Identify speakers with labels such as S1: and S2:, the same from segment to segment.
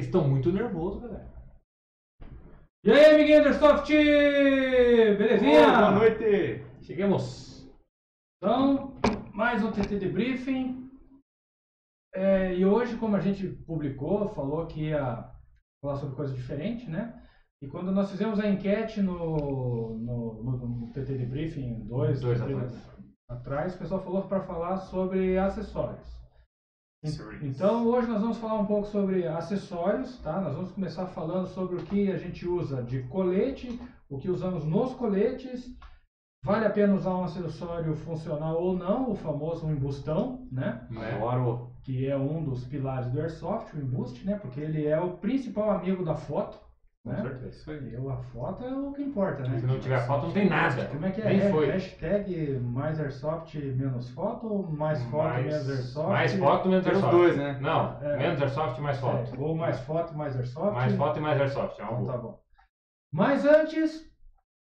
S1: Vocês estão muito nervosos, galera.
S2: E aí, amiguinho Airsoft! Belezinha?
S3: Ô, boa noite!
S1: Chegamos.
S2: Então, mais um TT Debriefing. É, e hoje, como a gente publicou, falou que ia falar sobre coisa diferente, né? E quando nós fizemos a enquete no, no, no, no TT Debriefing 2,
S1: Dois
S2: TT
S1: atrás.
S2: atrás, o pessoal falou para falar sobre acessórios. Então hoje nós vamos falar um pouco sobre acessórios, tá? Nós vamos começar falando sobre o que a gente usa de colete, o que usamos nos coletes. Vale a pena usar um acessório funcional ou não, o famoso embustão, né?
S3: Adoro!
S2: Que é um dos pilares do Airsoft, o embuste, né? Porque ele é o principal amigo da foto,
S1: Com
S2: né?
S1: certeza.
S3: Isso aí.
S2: E a foto é o que importa, né?
S1: Se não tiver foto, não tem nada.
S2: Como é que é?
S1: Nem
S2: É
S1: foi.
S2: Hashtag mais Airsoft menos foto ou mais foto
S1: mais,
S2: menos Airsoft?
S1: mais foto, menos
S3: Tem os
S1: airsoft.
S3: dois, né?
S1: Não,
S2: É.
S1: menos airsoft, mais foto.
S2: É, ou mais foto, mais Airsoft.
S1: Mais foto e mais airsoft. É
S2: Então tá bom. Mas antes,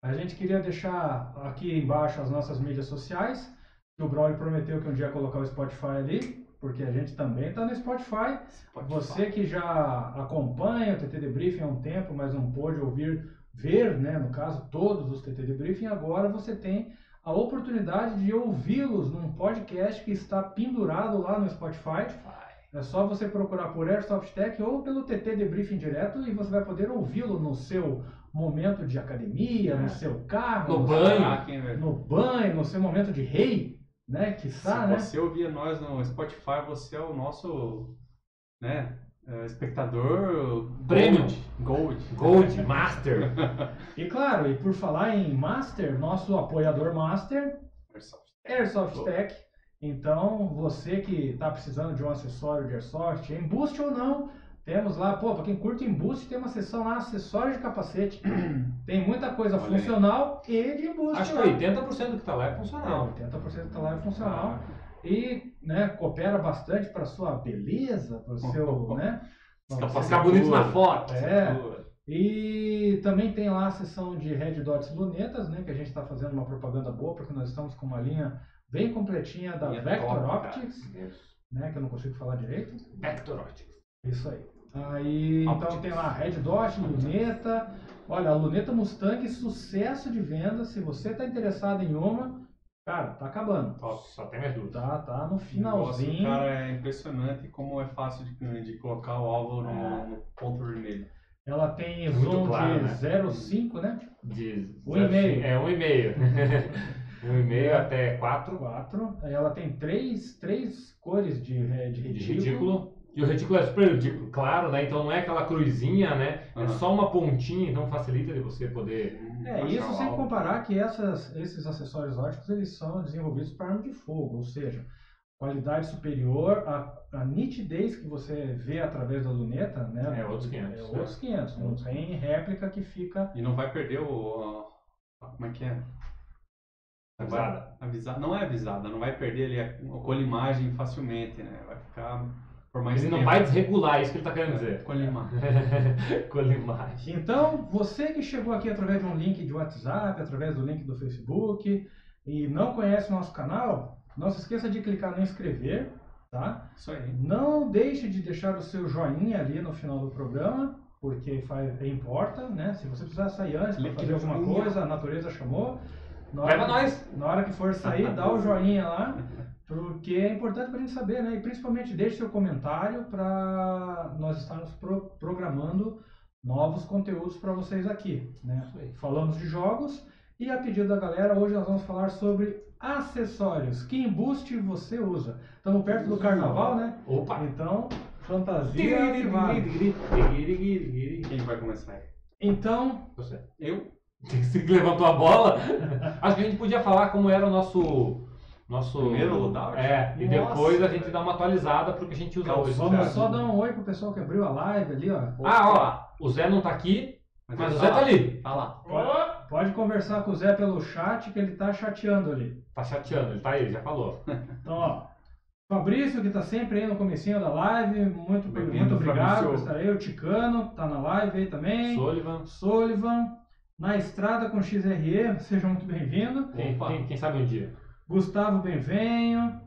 S2: a gente queria deixar aqui embaixo as nossas mídias sociais. Que o Braulio prometeu que um dia ia colocar o Spotify ali, porque a gente também está no Spotify. Você que já acompanha o TT Debriefing há um tempo, mas não pôde ouvir, ver, né, no caso, todos os TT Debriefing, agora você tem a oportunidade de ouvi-los num podcast que está pendurado lá no Spotify. É só você procurar por Airsoft Tech ou pelo TT Debriefing direto e você vai poder ouvi-lo no seu momento de academia, no
S1: É.
S2: seu carro,
S1: No
S2: seu-
S1: banho.
S3: Velho?
S2: no banho, no seu momento de rei, né? Que
S3: Se
S2: né?
S3: você ouvir nós no Spotify, você é o nosso, né, é, espectador
S1: Premium.
S3: Gold. Gold.
S1: Master.
S2: E claro, e por falar em Master, nosso apoiador Master,
S3: Airsoft.
S2: Airsoft. Tech. Então, você que está precisando de um acessório de Airsoft, embuste ou não, temos lá, pô, para quem curte embuste, tem uma seção lá, acessórios de capacete. tem muita coisa
S3: Olha aí.
S2: funcional e de embuste
S1: Acho que
S2: lá.
S1: 80% do que tá lá é
S2: É,
S1: funcional.
S2: 80% está lá é funcional.
S1: Ah,
S2: E né, coopera bastante para sua beleza, para o seu, né? pra
S1: Ficar bonito na foto.
S2: É. E também tem lá a seção de Red Dots Lunetas, né? Que a gente está fazendo uma propaganda boa, porque nós estamos com uma linha bem completinha da
S3: Linha
S2: Vector
S3: top.
S2: Optics, né? Que eu não consigo falar direito.
S1: Vector Optics.
S2: Isso aí. Aí, então tem lá Red Dot, Luneta. Olha, a Luneta Mustang, sucesso de venda. Se você está interessado em uma, cara, tá acabando.
S1: Top, só tem mais duas.
S2: Tá, tá no finalzinho.
S3: cara, é impressionante como é fácil de, de colocar o alvo no,
S1: É.
S3: no ponto vermelho.
S2: Ela tem zoom
S1: claro,
S2: de
S1: né?
S2: 0,5, né?
S1: De
S2: Um e meio.
S1: É, um e meio. um e meio
S2: É.
S1: até quatro
S2: 4. Aí ela tem três, três cores de, re- de
S1: de
S2: retículo.
S1: ridículo. E o retículo é super ridículo, claro, né? Então não é aquela cruzinha, né? É
S3: Aham.
S1: só uma pontinha, então facilita de você poder.
S2: É,
S3: Baixar
S2: isso sem comparar que essas, esses acessórios óticos eles são desenvolvidos para arma de fogo, ou seja, qualidade superior, a, a nitidez que você vê através da luneta, né?
S1: É outros 500,
S2: É
S1: né?
S2: outros 500. Não tem réplica que fica.
S3: E não vai perder o. a- como é que é?
S1: Avisada.
S3: Avisada. Não é avisada, não vai perder ali a, a colimagem facilmente, né? Vai ficar
S1: Ele não
S3: tempo.
S1: vai desregular, é isso que ele tá querendo dizer.
S3: Colimar.
S1: Colimagem.
S2: Então, você que chegou aqui através de um link de WhatsApp, através do link do Facebook e não conhece o nosso canal, não se esqueça de clicar no inscrever, tá?
S3: Isso aí.
S2: Não deixe de deixar o seu joinha ali no final do programa, porque faz, importa, né? Se você precisar sair antes para fazer alguma coisa, a natureza chamou. Na hora,
S1: nós!
S2: na hora que for sair, dá o joinha lá, porque é importante para a gente saber, né? E principalmente deixe seu comentário para nós estarmos pro- programando novos conteúdos para vocês aqui, né? Falamos de jogos e a pedido da galera, hoje nós vamos falar sobre acessórios. Que embuste você usa? Estamos perto do carnaval, né?
S1: Opa!
S2: Então, fantasia que vale.
S3: Quem vai começar aí?
S2: Então,
S1: Você.
S3: Eu?
S1: Você que levantou a bola? Acho que a gente podia falar como era o nosso. Nosso.
S3: Primeiro loadout?
S1: É, e
S3: Nossa,
S1: depois a gente
S3: velho.
S1: dá uma atualizada pro que a gente usa
S3: Calma,
S1: hoje.
S3: vamos
S2: só dar um oi pro pessoal que abriu a live ali, ó.
S1: Ah, ó, o Zé não tá aqui, mas
S3: ele
S1: o Zé tá ali.
S3: Tá lá.
S2: Pode, pode conversar com o Zé pelo chat que ele tá chateando ali.
S1: Tá chateando, ele tá aí, já falou.
S2: Então, ó. Fabrício, que tá sempre aí no comecinho da live, muito,
S3: Bem-vindo,
S2: muito obrigado por estar aí. O Ticano tá na live aí também.
S1: Sullivan.
S2: Sullivan, na estrada com XRE, seja muito bem-vindo.
S1: Quem, quem- quem sabe um dia.
S2: Gustavo Benvenho,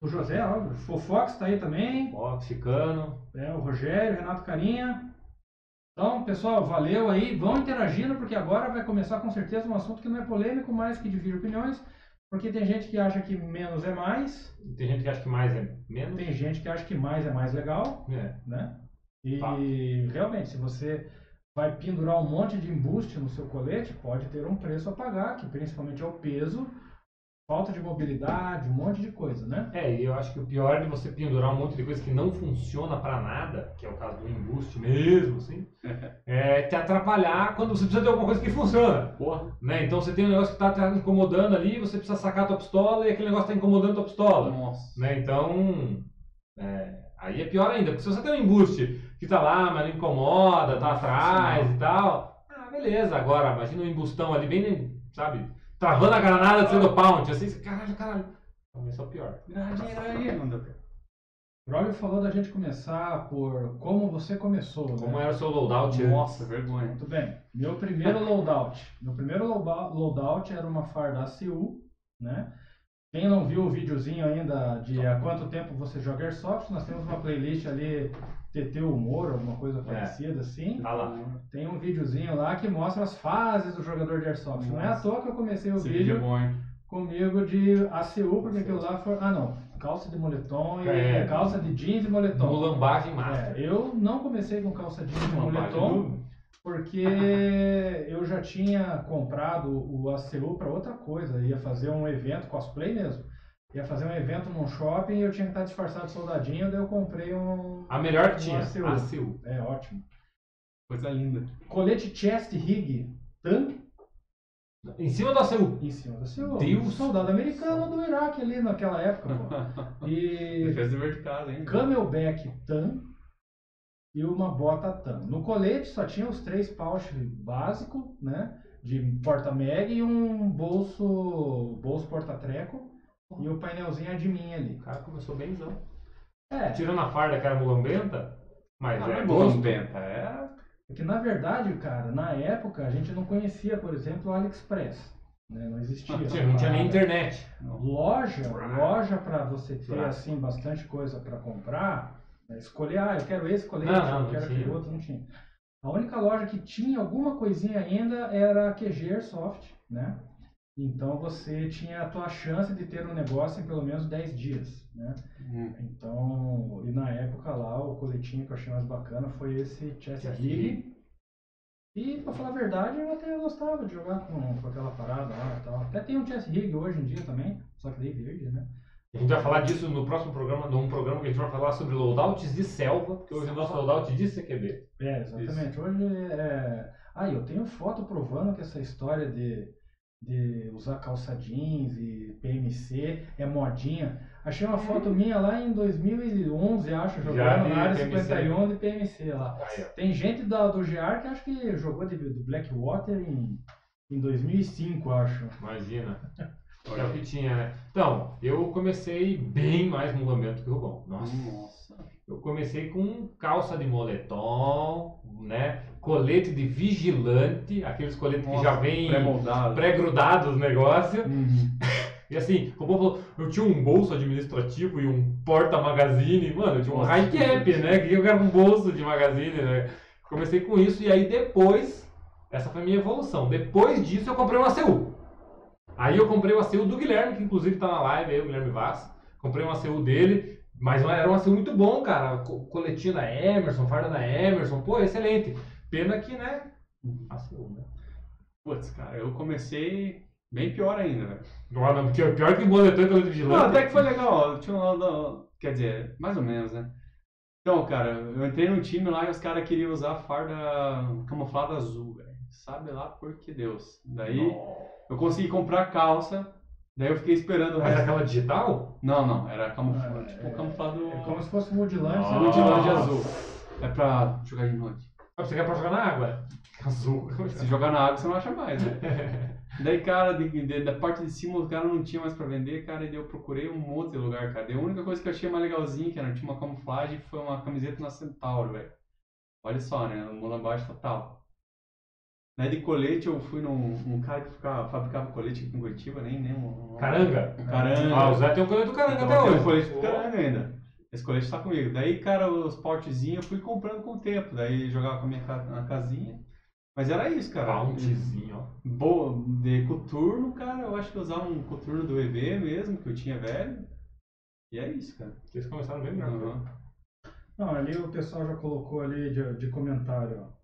S2: O José, ó, o Fofox tá aí também.
S1: Ó, Chicano.
S2: É, o Rogério, Renato Carinha. Então, pessoal, valeu aí. Vão interagindo, porque agora vai começar com certeza um assunto que não é polêmico, mas que divide opiniões. Porque tem gente que acha que menos é mais,
S1: Tem gente que acha que mais é menos.
S2: tem gente que acha que mais é mais legal,
S1: É.
S2: né? E
S1: Fato.
S2: realmente, se você vai pendurar um monte de embuste no seu colete, pode ter um preço a pagar, que principalmente é o peso, falta de mobilidade, um monte de coisa, né?
S1: É, e eu acho que o pior de você pendurar um monte de coisa que não funciona pra nada, que é o caso do embuste mesmo, assim, é te atrapalhar quando você precisa de alguma coisa que funciona.
S3: Porra.
S1: Né? Então você tem um negócio que tá te incomodando ali, você precisa sacar a tua pistola e aquele negócio tá incomodando a tua pistola.
S3: Nossa.
S1: Né? Então, é, aí é pior ainda, porque se você tem um embuste que tá lá, mas não incomoda, tá atrás e tal, ah, beleza. Agora, imagina um embustão ali bem, sabe, travando a granada de sendo pound, assim, caralho, caralho. Esse é pior.
S3: Granadinha, granadinha. Não deu tempo.
S2: Falou da gente começar por como você começou, né?
S1: Como era o seu loadout?
S3: Nossa, vergonha.
S2: Muito bem. Meu primeiro loadout. Meu primeiro loadout era uma farda ACU, né? Quem não viu o videozinho ainda de há quanto tempo você joga Airsoft, nós temos uma playlist ali, TT Humor, alguma coisa parecida assim.
S1: Tá lá.
S2: Tem um videozinho lá que mostra as fases do jogador de Airsoft. Não é à
S3: Nossa.
S2: toa que eu comecei o
S3: Esse vídeo é
S2: vídeo
S3: bom, hein?
S2: comigo de ACU, porque aquilo lá foi... Ah, não. Calça de moletom e
S1: É.
S2: calça de jeans e moletom.
S1: Mulambagem
S2: É,
S1: master.
S2: eu não comecei com calça jeans e moletom
S1: do-
S2: porque eu já tinha comprado o ACU para outra coisa, ia fazer um evento, cosplay mesmo. Ia fazer um evento num shopping e eu tinha que estar disfarçado de soldadinho, daí eu comprei um.
S1: A melhor que tinha,
S2: ACU.
S1: a CU.
S2: É ótimo.
S3: Coisa linda.
S2: Colete chest rig TAN
S1: Em cima do ACU.
S2: em cima do ACU.
S1: Deus.
S2: Um soldado americano do Iraque ali naquela época, pô. E
S3: de casa, hein?
S2: camelback TAN e uma bota TAN. No colete só tinha os três pouch básico, né? De porta-mag e um bolso, bolso porta-treco e o painelzinho admin ali.
S1: O cara começou bemzão.
S2: É,
S1: Tirando a farda que era mulambenta, mas
S3: Ah,
S1: é
S3: é
S1: gosto.
S3: bom, Benta. É.
S2: é que na verdade, cara, na época a gente não conhecia, por exemplo, o AliExpress. Né? Não existia.
S1: Não tinha, não tinha nem internet.
S2: Loja, loja para você ter assim bastante coisa para comprar, né? escolher, ah, eu quero esse colete,
S1: Não, não,
S2: eu quero aquele outro, não tinha. A única loja que tinha alguma coisinha ainda era a QG Airsoft, né? Então você tinha a tua chance de ter um negócio em pelo menos 10 dias, né?
S3: Hum.
S2: Então, e na época lá, o coletinho que eu achei mais bacana foi esse Chest Rig. E pra falar a verdade, eu até gostava de jogar com, com aquela parada lá e tal. Até tem um Chest Rig hoje em dia também, só que daí verde, né?
S1: A gente vai falar disso no próximo programa, num programa que a gente vai falar sobre loadouts de selva, porque hoje é o nosso loadout de CQB.
S2: É, exatamente. Hoje é. Ah, eu tenho foto provando que essa história de, de usar calça jeans e PMC é modinha. Achei uma foto minha lá em 2011, acho,
S1: Já
S2: jogando na área
S1: PMC.
S2: 51 de PMC lá.
S1: Aí, ó.
S2: Tem gente da, do GR que acho que jogou de, do Blackwater em, em 2005, acho.
S1: Imagina.
S3: Olha
S1: É o que tinha, né? Então, eu comecei bem mais mulambento que o Rubão. Nossa.
S3: Nossa.
S1: Eu comecei com calça de moletom, né? Colete de vigilante, aqueles coletes que
S3: Nossa,
S1: já vem pré-grudados no negócio.
S2: Uhum.
S1: E assim, o Rubão falou, eu tinha um bolso administrativo e um porta-magazine. Mano, eu tinha um high cap,
S3: que
S1: né? Que eu quero um bolso de magazine, né? Comecei com isso e aí depois, essa foi a minha evolução. Depois disso eu comprei um ACU. Aí eu comprei o ACU do Guilherme, que inclusive tá na live aí, o Guilherme Vaz. Comprei um ACU dele, mas era um ACU muito bom, cara. Co- Coletinho da Emerson, farda da Emerson, pô, excelente. Pena que, né? ACU, né?
S3: Putz, cara, eu comecei bem pior ainda, velho.
S1: Não, não, porque pior que colete de vigilante.
S3: Não, até que foi legal. Tinha um, quer dizer, mais ou menos, né? Então, cara, eu entrei num time lá e os caras queriam usar farda camuflada azul, velho. Sabe lá por que Deus. Daí eu consegui comprar calça, daí eu fiquei esperando o
S1: Mas
S3: resto.
S1: aquela digital?
S3: Não, não, era camuflado,
S2: Ah,
S3: tipo
S2: é-
S3: camuflado
S2: É como se fosse um Woodland.
S1: Nossa.
S3: Woodland azul. É pra jogar de noite.
S1: Ah, Você quer pra jogar na água? Azul.
S3: Se jogar na água, você não acha mais, né? Daí, cara, de- de- da parte de cima o cara não tinha mais pra vender, cara, e daí eu procurei um monte de lugar, cara. Daí a única coisa que eu achei mais legalzinha, que era, tinha uma camuflagem, foi uma camiseta na Centauro, velho. Olha só, né? Mula baixo total. Daí de colete eu fui num, num cara que ficava, fabricava colete aqui em Curitiba, nem, nem um,
S1: Caranga.
S3: um caranga.
S1: Ah, o Zé tem um colete do caranga
S3: Então,
S1: até
S3: tem
S1: hoje.
S3: um colete do caranga ainda. Esse colete tá comigo. Daí, cara, os portezinhos eu fui comprando com o tempo. Daí jogava com a minha ca- na casinha. Mas era isso, cara.
S1: Bountyzinho, ó.
S3: Boa, de coturno, cara, eu acho que eu usava um coturno do EV mesmo, que eu tinha velho. E é isso, cara.
S1: Vocês começaram bem melhor.
S3: Uhum.
S2: Não, ali o pessoal já colocou ali de, de comentário, ó.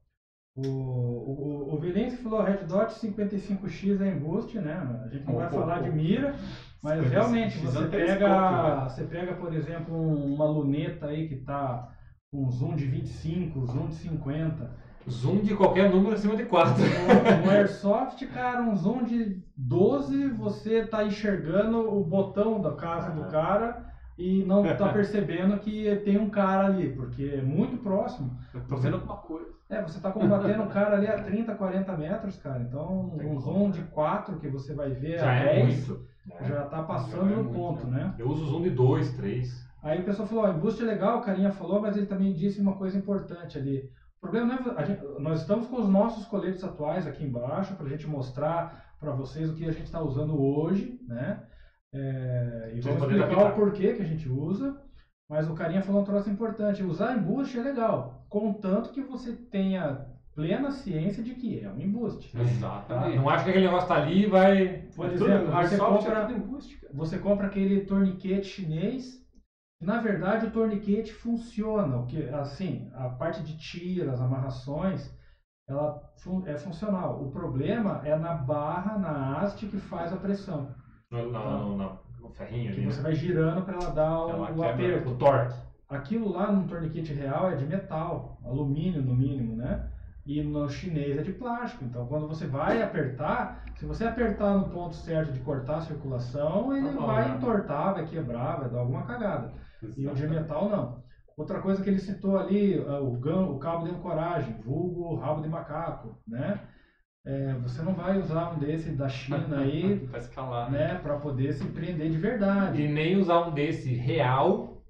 S2: O, o, o Vilense falou Red Dot 55X é embuste, né? A gente não vai
S3: Pô,
S2: falar
S3: pô,
S2: de mira, mas
S3: 55X
S2: realmente você
S3: um
S2: pega,
S3: né?
S2: você pega, por exemplo, um- uma luneta aí que tá com zoom de 25, zoom de 50.
S1: Zoom de qualquer número acima de 4.
S2: No, no Airsoft, cara, um zoom de 12, você tá enxergando o botão da casa do cara e não tá percebendo que tem um cara ali, porque é muito próximo.
S3: Eu tô vendo alguma coisa.
S2: É, você tá combatendo um cara ali a 30, 40 metros, cara. Então, um zoom
S1: né?
S2: de 4 que você vai ver
S1: Já
S2: a
S1: é
S2: 10,
S1: muito.
S2: já tá passando
S3: Já é
S2: no
S3: muito,
S2: ponto,
S3: né?
S2: né?
S1: Eu uso zoom de 2, 3.
S2: Aí o pessoal falou, ó, embuste é legal, o carinha falou, mas ele também disse uma coisa importante ali. O problema não é, gente- nós estamos com os nossos coletes atuais aqui embaixo para a gente mostrar para vocês o que a gente está usando hoje, né? É, e vamos explicar o porquê que a gente usa. Mas o carinha falou um troço importante. Usar embuste é legal, contanto que você tenha plena ciência de que é um embuste.
S3: Exatamente.
S1: Não acho que aquele negócio tá ali e vai.
S2: Por
S3: É tudo-
S2: exemplo, você compra,
S3: é tudo embuste, cara.
S2: você compra aquele torniquete chinês. Na verdade, o torniquete funciona. O que, assim, a parte de tiras, amarrações, ela fun- é funcional. O problema é na barra, na haste que faz a pressão.
S1: No, no, no, no ferrinho
S2: Que
S1: ali.
S2: você
S1: né?
S2: vai girando para ela dar o,
S1: Ela
S2: o
S1: quebra
S2: aperto.
S1: o torque.
S2: Aquilo lá num torniquete real é de metal, alumínio no mínimo, né? E no chinês é de plástico. Então, quando você vai apertar, se você apertar no ponto certo de cortar a circulação, ele
S1: bom,
S2: vai
S1: né?
S2: entortar, vai quebrar, vai dar alguma cagada. E o de metal não. Outra coisa que ele citou ali, ah, o cabo de ancoragem, vulgo rabo de macaco, né? É, você não vai usar um desse da China aí,
S3: Pra escalar, né?
S2: né, para poder se prender de verdade.
S1: E nem usar um desse real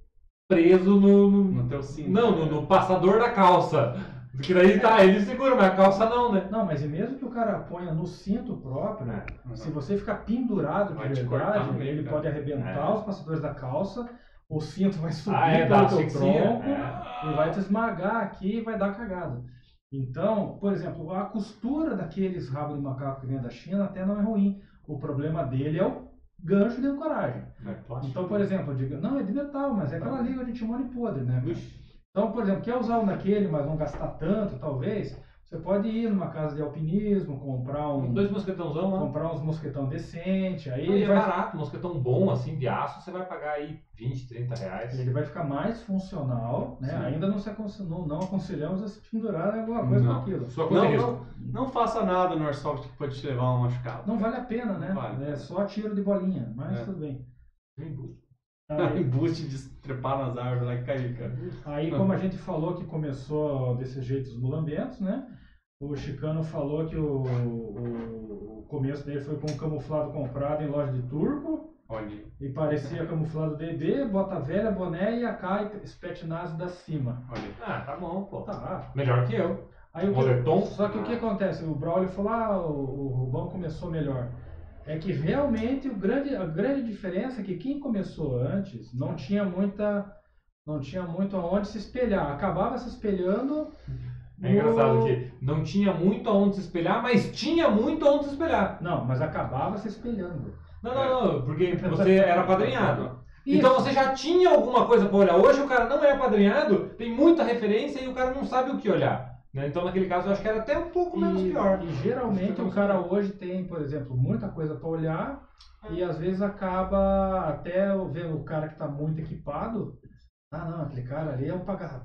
S1: preso no. no-
S3: No teu cinto.
S1: não, no, no passador da calça. Porque daí tá, ele segura, mas a calça não, né?
S2: Não, mas e mesmo que o cara ponha no cinto próprio,
S3: Uhum.
S2: se você ficar pendurado de
S3: Vai cortar
S2: verdade,
S3: meio,
S2: ele
S3: cara.
S2: pode arrebentar
S1: É.
S2: os passadores da calça, o cinto vai subir
S1: Ah, é,
S2: pelo teu tronco
S1: É.
S2: e vai te esmagar aqui e vai dar cagada. Então, por exemplo, a costura daqueles rabos de macaco que vem da China até não é ruim. O problema dele é o gancho de ancoragem.
S1: É plástico.
S2: Então, por exemplo, eu digo, não, é de metal, mas é aquela liga de timone podre, né? cara? Então, por exemplo, quer usar um daquele, mas não gastar tanto, talvez, você pode ir numa casa de alpinismo, comprar um,
S1: Dois mosquetãozão lá.
S2: comprar uns mosquetão decente, aí ele
S1: é
S2: vai,
S1: barato, mosquetão bom, assim, de aço, você vai pagar aí 20, 30 reais.
S2: ele vai ficar mais funcional, né?
S3: Sim.
S2: Ainda não, se aconse- não, não aconselhamos a se pendurar em alguma coisa
S3: Não.
S2: com aquilo.
S1: Coisa
S3: Não,
S1: é risco.
S3: não, não faça nada no Airsoft que pode te levar a um machucado.
S2: Não vale a pena, né?
S3: Não vale.
S2: É só tiro de bolinha, mas
S3: É.
S2: tudo bem.
S1: Embuste.
S2: Aí,
S3: Embuste de trepar nas árvores lá e cair, cara.
S2: aí, como a gente falou que começou desse jeito os mulambentos, né? O Chicano falou que o, o, o começo dele foi com um camuflado comprado em loja de turco.
S3: Olha.
S2: E parecia camuflado DB, bota velha, boné e AK e Spetnaz da cima.
S3: Olha.
S1: Ah, tá bom, pô.
S2: Tá.
S1: Melhor que eu.
S2: Aí o que,
S1: Moletom?
S2: só que o que acontece? O Braulio falou, ah, o, o Rubão começou melhor. É que realmente o grande, a grande diferença é que quem começou antes não tinha muita. Não tinha muito aonde se espelhar. Acabava se espelhando.
S1: É
S2: no-
S1: engraçado que não tinha muito aonde se espelhar, mas tinha muito aonde se espelhar.
S2: Não, mas acabava se espelhando.
S1: Não, não, não, porque você era apadrinhado.
S2: Isso.
S1: Então você já tinha alguma coisa pra olhar. Hoje o cara não é apadrinhado, tem muita referência e o cara não sabe o que olhar. né? Então naquele caso eu acho que era até um pouco menos
S2: E,
S1: pior.
S2: e geralmente o cara hoje tem, por exemplo, muita coisa para olhar e às vezes acaba até vendo o cara que está muito equipado. Ah, não, aquele cara ali é um paga-.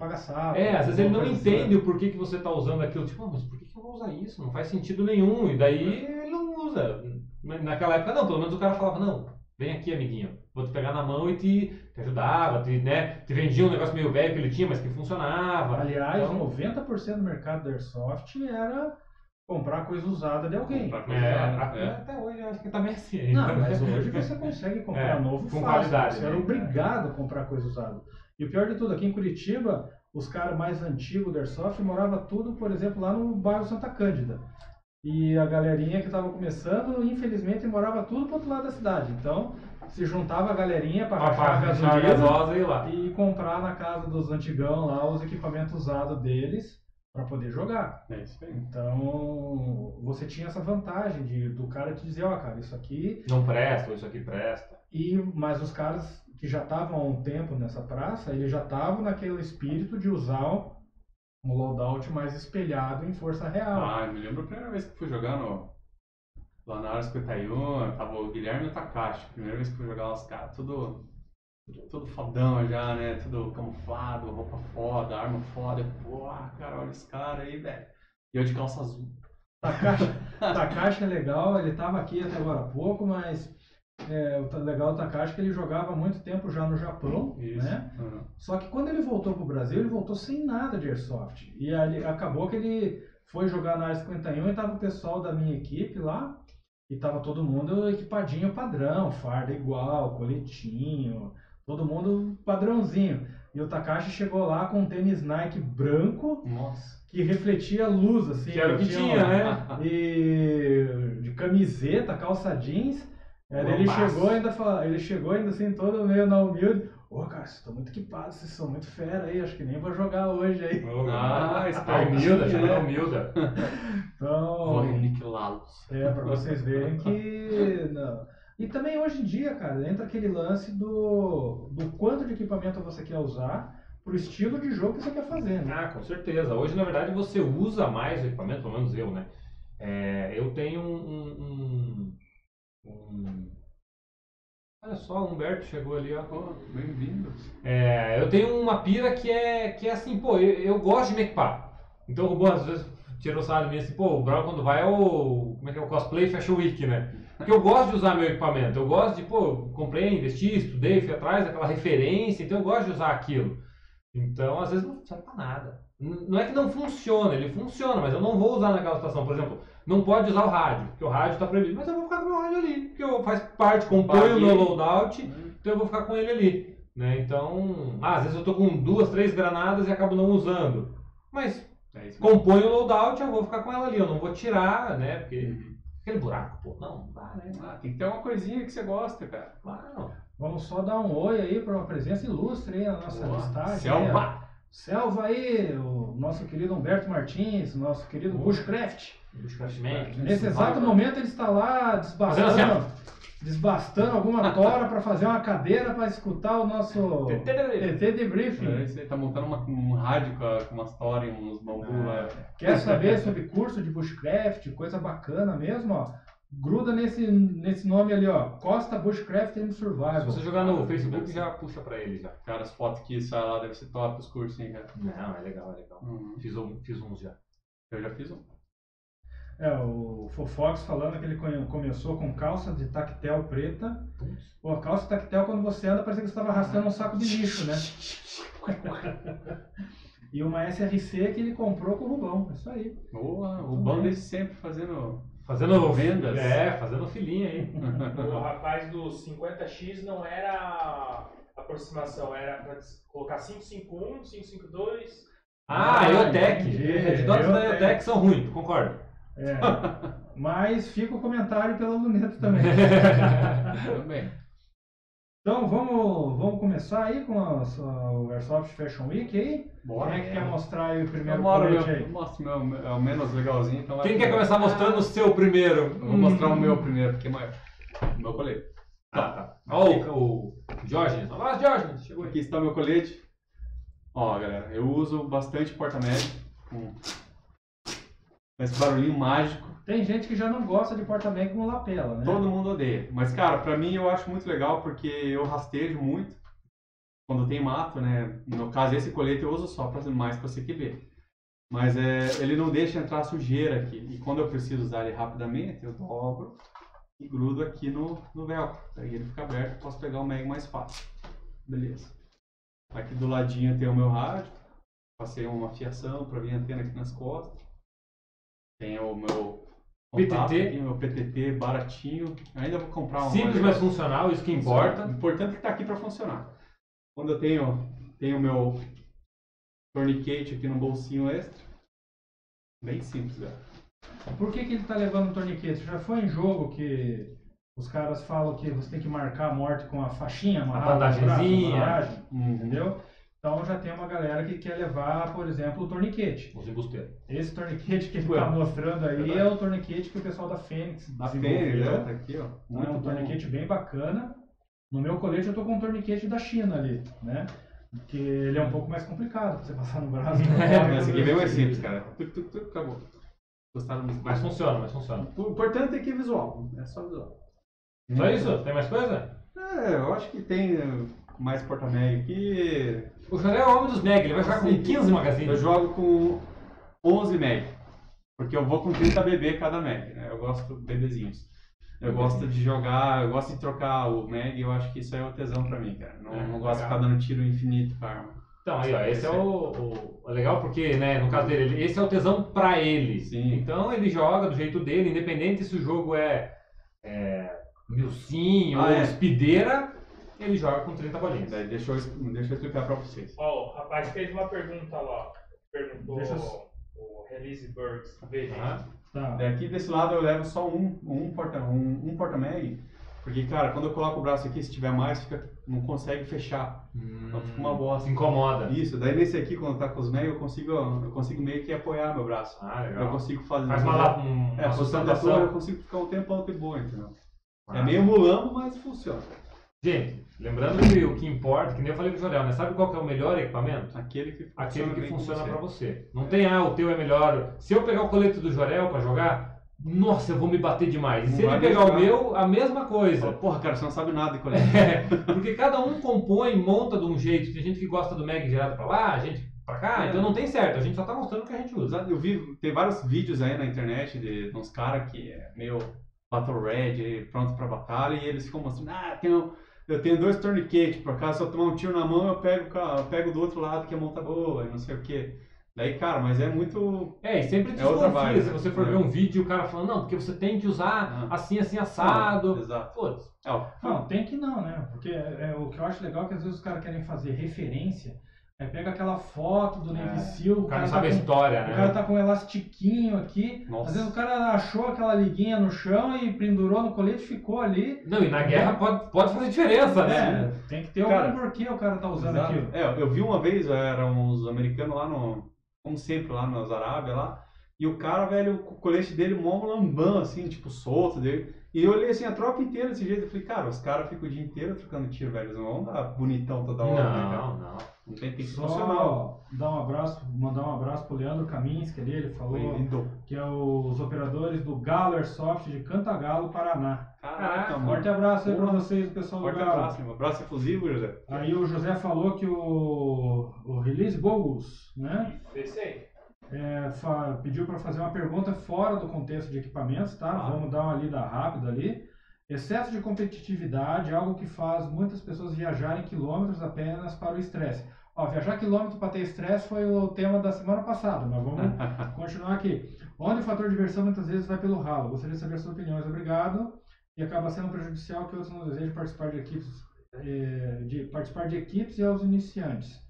S1: É, às vezes ele não
S2: coisa
S1: entende o porquê que você tá usando aquilo. Tipo, "Ah, mas por que, que eu vou usar isso? Não faz sentido nenhum. E daí ele não usa. Na- Naquela época não, pelo menos o cara falava, não, vem aqui, amiguinho. Vou te pegar na mão e te, te ajudava, te, né, te vendia um negócio meio velho que ele tinha, mas que funcionava.
S2: assim. Aliás,
S1: Então,
S2: 90% do mercado do Airsoft era comprar coisa usada de alguém.
S3: Comprar coisa
S1: é,
S3: usada,
S1: a-
S3: é.
S1: até hoje acho que tá bem assim.
S2: Não, mas hoje você consegue comprar
S1: É,
S2: novo
S1: com
S2: fácil.
S1: qualidade,
S2: Você era
S1: né?
S2: obrigado a comprar coisa usada. E o pior de tudo, aqui em Curitiba, os caras mais antigos do Airsoft moravam tudo, por exemplo, lá no bairro Santa Cândida. E a galerinha que estava começando, infelizmente, morava tudo pro outro lado da cidade. Então, se juntava a galerinha para rachar a gasolina
S1: e lá.
S2: e comprar na casa dos antigão lá os equipamentos usados deles para poder jogar.
S3: É isso aí.
S2: Então, você tinha essa vantagem de, do cara te dizer, ó, cara, isso aqui
S1: Não presta, ou isso aqui presta.
S2: e mas os caras que já estavam há um tempo nessa praça, eles já estavam naquele espírito de usar um loadout mais espelhado em força real.
S3: Ah, eu me lembro a primeira vez que fui jogar no. Lá na área 51, tava o Guilherme e o Takashi. Primeira vez que fui jogar os caras, tudo. Tudo fodão já, né? Tudo camuflado, roupa foda, arma foda. Pô, cara, olha esse cara aí, velho. E eu de calça azul.
S2: Takashi, Takashi é legal, ele estava aqui até agora há pouco, mas é, o legal do Takashi é que ele jogava há muito tempo já no Japão,
S3: Isso.
S2: né?
S3: Uhum.
S2: Só que quando ele voltou pro Brasil, ele voltou sem nada de Airsoft. E ali, acabou que ele foi jogar na área 51 e tava o pessoal da minha equipe lá. E tava todo mundo equipadinho padrão, farda igual, coletinho, todo mundo padrãozinho. E o Takashi chegou lá com um tênis Nike branco
S3: Nossa.
S2: que refletia luz, assim.
S1: Que era o que tinha,
S2: um-
S1: né?
S2: E de camiseta, calça jeans. Aí ele chegou ainda fala- ele chegou ainda assim todo meio na humilde. Ô, cara, vocês estão muito equipados, vocês são muito fera aí, acho que nem vou jogar hoje aí.
S3: Ah, espertinho,
S1: humilda, chama
S3: né?
S1: da humilda.
S3: Vou
S2: Então,
S3: aniquilá-los.
S2: é pra vocês verem que não. E também hoje em dia, cara, entra aquele lance do, do quanto de equipamento você quer usar pro estilo de jogo que você quer fazer, né?
S1: Ah, com certeza. Hoje, na verdade, você usa mais o equipamento, pelo menos eu, né? É, eu tenho um, um, um- Olha só, o Humberto chegou ali, ó.
S3: Pô, bem-vindo.
S1: É, eu tenho uma pira que é, que é assim, pô, eu, eu gosto de me equipar. Então o Robô às vezes tirou sarro de mim assim, pô, o Brown quando vai é o. Como é que é o cosplay Fashion Week, né? Porque eu gosto de usar meu equipamento, eu gosto de, pô, comprei, investi, estudei, fui atrás daquela referência, então eu gosto de usar aquilo. Então, às vezes não serve pra nada. Não é que não funciona, ele funciona, mas eu não vou usar naquela situação. Por exemplo, não pode usar o rádio, porque o rádio está proibido. Mas eu vou ficar com o meu rádio ali, porque eu faz parte, compõe o meu loadout, então eu vou ficar com ele ali. Né? Então, ah, às vezes eu tô com duas, três granadas e acabo não usando. Mas
S3: É
S1: compõe o loadout, eu vou ficar com ela ali. Eu não vou tirar, né? Porque
S3: Uhum.
S1: aquele buraco, pô, não, não dá, né?
S3: Ah, tem que ter uma coisinha que você gosta, cara.
S1: Claro.
S2: Vamos só dar um oi aí para uma presença ilustre aí na nossa
S3: Boa.
S2: listagem. aí,
S3: Selva!
S2: aí, o nosso querido Humberto Martins, nosso querido
S1: Boa.
S2: Bushcraft.
S1: Bushcraftman.
S2: Nesse exato momento ele está lá
S1: assim,
S2: desbastando, desbastando alguma tora para fazer uma cadeira para escutar o nosso TT debriefing.
S3: É, Você tá montando uma- um rádio com, a- com umas toras e uns bambu lá.
S2: Quer saber sobre curso de bushcraft, coisa bacana mesmo, ó? Gruda nesse, nesse nome ali, ó. Costa Bushcraft and Survival.
S1: Se você jogar no Facebook, já puxa pra ele já.
S3: Cara, as fotos que sai lá deve ser top os cursos, hein, cara.
S1: Não, é legal, é legal.
S3: Uhum.
S1: Fiz, um, fiz uns já.
S3: Eu já fiz um.
S2: É, o Fofox falando que ele começou com calça de tactel preta. Pô, calça tactel, quando você anda, parece que você estava arrastando um saco de lixo, né? E uma SRC que ele comprou com o Rubão. É isso aí.
S3: Boa, o
S2: bem.
S3: desde sempre fazendo.
S1: Fazendo
S3: Vendas.
S1: É, fazendo filinha aí.
S4: O rapaz do 50X não era aproximação, era pra colocar 551, 552.
S1: Ah,
S2: Ah,
S1: EOTech.
S2: entendi.
S1: Os dots da.
S2: EOTech
S1: são ruins, concordo.
S2: É. Mas fica o comentário pela luneta também.
S3: Também.
S2: Então vamos, vamos começar aí com a, sua- o Airsoft Fashion Week aí.
S3: Bora.
S2: Quem é que quer mostrar aí o primeiro
S3: bora,
S2: colete
S3: meu,
S2: aí?
S3: mostra o meu, é o menos legalzinho. Então
S1: Quem quer
S3: primeiro.
S1: começar mostrando o seu primeiro?
S3: Eu vou mostrar o meu primeiro, porque é maior. O meu colete.
S1: Ah, tá. Ó, o, o Diógenes. Olá, Diógenes. Chegou.
S3: Aqui está o meu colete. Ó, galera, eu uso bastante porta-médio. Com esse barulhinho mágico.
S2: Tem gente que já não gosta de porta-mag com lapela, né?
S3: Todo mundo odeia. Mas, cara, pra mim eu acho muito legal porque eu rastejo muito quando tem mato, né? No caso, esse colete eu uso só pra, mais pra CQB. Mas é, ele não deixa entrar sujeira aqui. E quando eu preciso usar ele rapidamente, eu dobro e grudo aqui no, no velcro. Daí ele fica aberto, posso pegar o mag mais fácil. Beleza. Aqui do ladinho tem o meu rádio. Passei uma fiação pra vir antena aqui nas costas. Tem o meu contato
S1: PTT.
S3: aqui, meu PTT baratinho. Ainda vou comprar um
S1: Simples, mas funcional, isso que importa.
S3: O importante é que tá aqui para funcionar. Quando eu tenho tenho o meu tourniquet aqui no bolsinho extra, bem simples, galera.
S2: Por que, que ele tá levando um torniquete? Já foi em jogo que os caras falam que você tem que marcar a morte com a faixinha amarrada no braço,
S1: bandagenzinha.
S2: bandagem,
S3: Uhum.
S2: entendeu? Então já tem uma galera que quer levar, por exemplo, o torniquete.
S1: Os embusteiros.
S2: Esse torniquete que ele
S1: Tipo
S2: tá
S1: eu.
S2: mostrando aí
S1: Verdade.
S2: é o torniquete que o pessoal da Fênix
S3: A
S2: desenvolveu.
S3: Fênix, né? Tá aqui, ó.
S2: É
S3: Muito
S2: um
S3: bom.
S2: torniquete bem bacana. No meu colete eu tô com um torniquete da China ali, né? Porque ele é um pouco mais complicado pra você passar no braço.
S3: É, Esse aqui veio mais simples, cara. Tuc, tuc, tuc, acabou. Gostaram muito.
S1: Mas funciona, mas funciona.
S3: O importante é que é visual. É só visual.
S1: Só isso? Tem mais coisa?
S3: É, eu acho que tem eh, mais porta-mag aqui.
S1: O Joré é o homem dos Meg, ele vai jogar com
S3: Sim.
S1: 15 magazines.
S3: Eu jogo com 11 mag. Porque eu vou com 30 BB cada mag, né? Eu gosto de bebezinhos. Eu gosto de jogar, eu gosto de trocar o mag, eu acho que isso aí é o tesão pra mim, cara. Não,
S1: É,
S3: não gosto de ficar dando tiro infinito com a arma.
S1: Então, aí, ó, esse é o, o- o legal porque, né, no caso dele, ele- esse é o tesão pra ele.
S3: Sim.
S1: Então ele joga do jeito dele, independente se o jogo é, é milcinho
S3: Ah,
S1: ou
S3: é.
S1: espideira, ele joga com 30 bolinhas.
S3: Daí deixa eu, deixa eu explicar pra vocês.
S4: Ó, o rapaz fez uma pergunta lá. Perguntou
S2: Deixa eu-
S4: o Release Burgs. Veja.
S1: Tá?
S2: Tá.
S3: Daqui desse lado eu levo só um, um porta um, um porta mag, porque cara, quando eu coloco o braço aqui, se tiver mais, fica, não consegue fechar. Então fica uma bosta.
S1: Incomoda.
S3: Isso, daí nesse aqui quando tá com os mag, eu consigo, eu consigo meio que apoiar meu braço.
S1: Ah,
S3: Eu
S1: legal.
S3: consigo fazer
S1: Faz uma, um-
S3: É,
S1: uma
S3: torre eu
S1: sustentação.
S3: consigo ficar um tempão de boa, entendeu? É
S1: Ah.
S3: meio mulambo, mas funciona.
S1: Gente, lembrando que o que importa, que nem eu falei pro Jorel, né? Sabe qual que é o melhor equipamento?
S3: Aquele que funciona,
S1: Aquele que funciona
S3: você.
S1: pra você. Não tem, ah, o teu é melhor. Se eu pegar o colete do Jorel pra jogar, nossa, eu vou me bater demais. E se ele pegar o meu, a mesma coisa.
S3: Fala, Porra, cara, você não sabe nada de colete.
S1: É, porque cada um compõe, monta de um jeito. Tem gente que gosta do Mag virado pra lá, gente pra cá,
S3: É.
S1: então não tem certo. A gente só tá mostrando o que a gente usa.
S3: Eu vi, tem vários vídeos aí na internet de, de uns caras que é meio Battle Red, pronto pra batalha, e eles ficam mostrando, ah, tenho, eu tenho dois tourniquets, por acaso se eu tomar um tiro na mão, eu pego, eu pego do outro lado que é monta boa, e não sei o que. Daí, cara, mas é muito.
S1: É, e sempre
S3: É
S1: desconfia.
S3: vibe,
S1: se
S3: né?
S1: você for
S3: É.
S1: ver um vídeo e o cara falando, não, porque você tem que usar
S3: Ah.
S1: assim, assim, assado.
S3: Exato.
S1: Putz,
S3: É,
S2: Não, tem que não, né? Porque é, o que eu acho legal é que às vezes os caras querem fazer referência, aí pega aquela foto do
S3: É.
S2: Navy Seal,
S1: o cara não sabe a
S2: tá com,
S1: história,
S2: o cara
S1: né?
S2: tá com um elastiquinho aqui,
S3: Nossa.
S2: às vezes o cara achou aquela liguinha no chão e pendurou no colete e ficou ali.
S1: Não, e na guerra pode, pode fazer diferença, né?
S2: É, tem que ter
S3: Cara,
S2: algum porquê o cara tá usando
S3: Exato.
S2: aquilo.
S3: É, eu vi uma vez, eram uns americanos lá no. Como sempre, lá nas Arábia lá. E o cara, velho, o colete dele mó lambão, assim, tipo, solto dele. E eu olhei assim, a tropa inteira desse jeito. Eu falei, cara, os caras ficam o dia inteiro trocando tiro, velho. Eles não vão dar bonitão toda hora, né, cara?
S1: Não, não.
S3: Não tem, tem que funcionar.
S2: Só dar um abraço, mandar um abraço pro Leandro Kaminski ali, ele falou
S3: Lindo.
S2: que é os operadores do Galo Airsoft de Cantagalo, Paraná.
S3: Caraca, mano.
S2: Forte abraço aí pra
S3: Porra.
S2: vocês, pessoal do
S3: Forte
S2: Galo.
S3: abraço, meu. Abraço efusivo, José.
S2: Aí o José falou que o, o Release Bogus, né,
S4: Esse aí.
S2: É, pediu para fazer uma pergunta fora do contexto de equipamentos, tá?
S3: Ah.
S2: Vamos dar uma lida rápida ali. Excesso de competitividade, algo que faz muitas pessoas viajarem quilômetros apenas para o estresse. Ó, viajar quilômetro para ter estresse foi o tema da semana passada, mas vamos continuar aqui. Onde o fator diversão muitas vezes vai pelo ralo. Gostaria de saber suas opiniões. Obrigado. E acaba sendo prejudicial que outros não desejam participar de equipes, eh, de participar de equipes e aos iniciantes.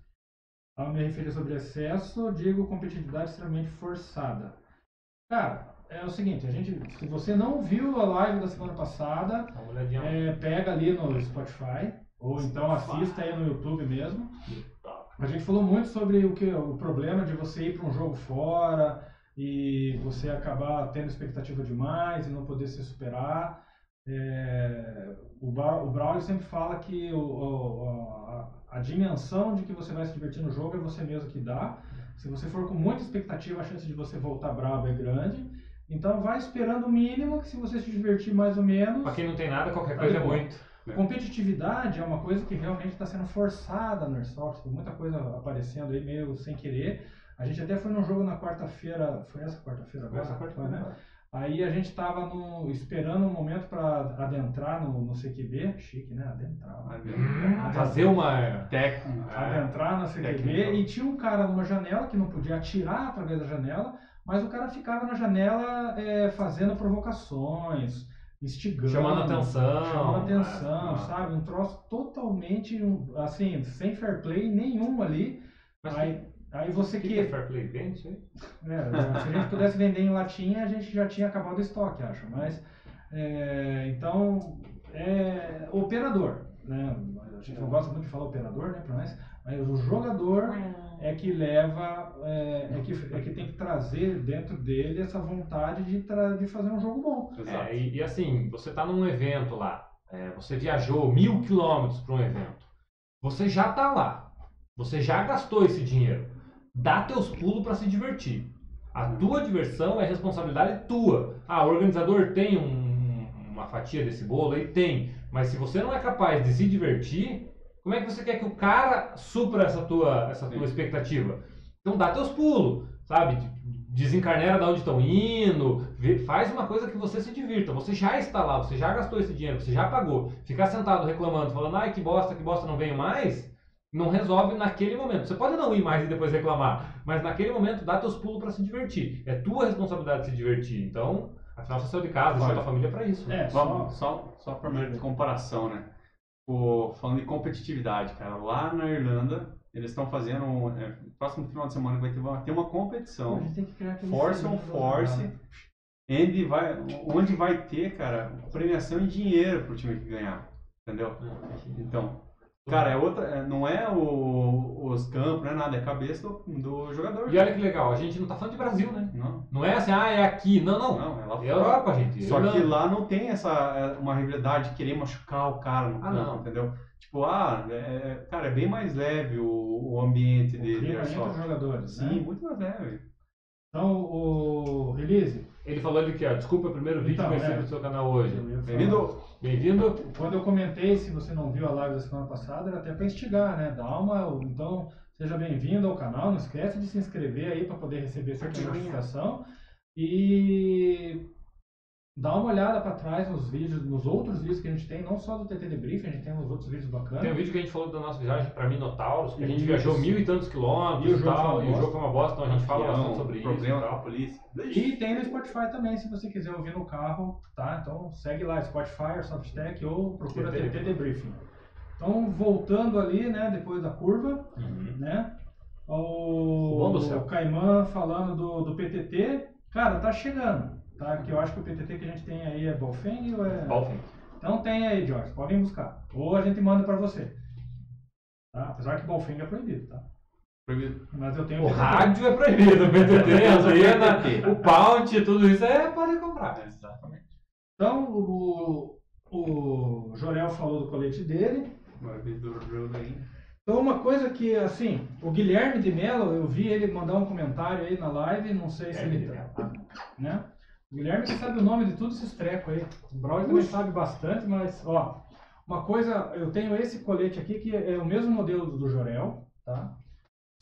S2: Ao me referir sobre excesso, digo competitividade extremamente forçada. Cara, é o seguinte, a gente, se você não viu a live da semana passada, é, pega ali no Spotify, ou então assista aí no YouTube mesmo. A gente falou muito sobre o que o problema de você ir para um jogo fora e você acabar tendo expectativa demais e não poder se superar. É, o, Bra- o Braulio sempre fala que o, o- a, a dimensão de que você vai se divertir no jogo é você mesmo que dá. Se você for com muita expectativa, a chance de você voltar bravo é grande. Então vai esperando o mínimo, que se você se divertir mais ou menos.
S1: Pra quem não tem nada, qualquer
S2: Tá
S1: coisa é muito.
S2: Competitividade é uma coisa que realmente está sendo forçada no Airsoft, tem muita coisa aparecendo aí meio sem querer. A gente até foi num jogo na quarta-feira, foi essa quarta-feira agora?
S1: Essa quarta-feira.
S2: né? Aí a gente estava esperando um momento para adentrar no, no CQB, chique, né? Adentrar.
S1: Hum, fazer uma.
S3: Técnico.
S2: Adentrar no CQB e tinha um cara numa janela que não podia atirar através da janela, mas o cara ficava na janela é, fazendo provocações, instigando.
S1: Chamando atenção.
S2: Chamando atenção,
S3: Ah.
S2: sabe? Um troço totalmente, assim, sem fair play nenhum ali.
S1: Mas
S2: Aí, Aí você
S1: que,
S2: que.
S1: é Fair Play? Vende?
S2: É, se a gente pudesse vender em latinha, a gente já tinha acabado o estoque, acho. Mas, é, então, é operador, né? A gente não gosta muito de falar operador, né, pra nós, mas o jogador é que leva, é, é que, é que tem que trazer dentro dele essa vontade de, de fazer um jogo bom.
S3: Exato.
S1: É, e, e assim, você tá num evento lá, é, você viajou mil quilômetros para um evento, você já tá lá, você já gastou esse dinheiro, dá teus pulos para se divertir. A tua diversão é responsabilidade tua. Ah, o organizador tem um- uma fatia desse bolo aí? Tem. Mas se você não é capaz de se divertir, como é que você quer que o cara supra essa tua, essa tua
S3: Sim.
S1: expectativa? Então dá teus pulos, sabe? Desencarnera de onde estão indo, vê- faz uma coisa que você se divirta. Você já está lá, você já gastou esse dinheiro, você já pagou. Ficar sentado reclamando, falando, ai que bosta, que bosta, não venho mais, não resolve naquele momento. Você pode não ir mais e depois reclamar, mas naquele momento dá teus pulos para se divertir. É tua responsabilidade se divertir. Então, afinal você saiu de casa, deixou
S3: Olha.
S1: tua família para isso. né?
S2: É, só,
S3: só, só para de comparação, né? O, falando de competitividade, cara, lá na Irlanda, eles estão fazendo, um, é, próximo final de semana vai ter, vai ter uma
S2: a
S3: competição,
S2: gente tem que criar aquele
S3: Force on Force, onde vai, onde vai ter, cara, premiação em dinheiro pro time que ganhar, entendeu? Então, cara, é outra, é- não é o, os campos, não é nada, é a cabeça do, do jogador.
S1: E olha que legal, a gente não tá falando de Brasil, né?
S3: Não,
S1: Não é assim, ah, é aqui. Não, não.
S3: não, é lá
S1: É
S3: fora.
S1: Europa, gente.
S3: Só
S1: Irlanda.
S3: que lá não tem essa é, uma rivalidade de querer machucar o cara no
S1: Ah,
S3: campo,
S1: não.
S3: entendeu? Tipo, ah, é- cara, é bem mais leve o, o ambiente
S2: O
S3: de, de
S2: clima entre os
S3: airsoft.
S2: jogadores,
S3: Sim,
S2: né?
S3: muito mais leve.
S2: Então, o release,
S1: Ele falou ali que, ó, desculpa, é o primeiro vídeo
S2: Então,
S1: que eu recebi
S2: é.
S1: no seu canal hoje.
S3: Bem-vindo!
S1: Bem-vindo.
S2: Quando eu comentei, se você não viu a live da semana passada, era até para instigar, né? Dá uma. Então, seja bem-vindo ao canal. Não esquece de se inscrever aí para poder receber sempre a notificação. E dá uma olhada para trás nos vídeos, nos outros vídeos que a gente tem, não só do TT Debrief, a gente tem uns outros vídeos bacanas.
S1: Tem um vídeo que a gente falou da nossa viagem para Minotauros, que a gente
S2: Isso.
S1: viajou mil e tantos
S2: E
S1: quilômetros
S2: o
S1: e,
S2: jogo
S1: tal, e o jogo foi uma bosta, então a gente fala
S3: Avião,
S1: bastante sobre isso.
S3: problema
S1: e
S3: da
S1: tal.
S3: polícia.
S2: E tem no Spotify também, se você quiser ouvir no carro, tá? Então segue lá, Spotify, Softtech ou procura
S1: TT
S2: TT Debriefing. Então, voltando ali, né, depois da curva,
S1: Uhum.
S2: né? O, o Caiman falando do, do PTT, cara, tá chegando, tá? Que eu acho que o PTT que a gente tem aí é Balfeng ou é...
S1: Balfing.
S2: Então tem aí, George, podem buscar. Ou a gente manda pra você. Tá? Apesar que Balfeng é proibido, tá?
S3: Proibido.
S2: Mas eu tenho
S1: O
S2: PTT.
S1: rádio é proibido, o PTT, a antena,
S3: PTT.
S1: o Pound, tudo isso é pode comprar.
S3: Exatamente.
S2: Então, o, o Jorel falou do colete dele. Então, uma coisa que, assim, o Guilherme de Mello, eu vi ele mandar um comentário aí na live, não sei se
S1: Guilherme
S2: ele tá, né? O Guilherme que sabe o nome de todos esses trecos aí. O Braulio também sabe bastante, mas, ó, uma coisa, eu tenho esse colete aqui que é o mesmo modelo do, do Jorel, tá?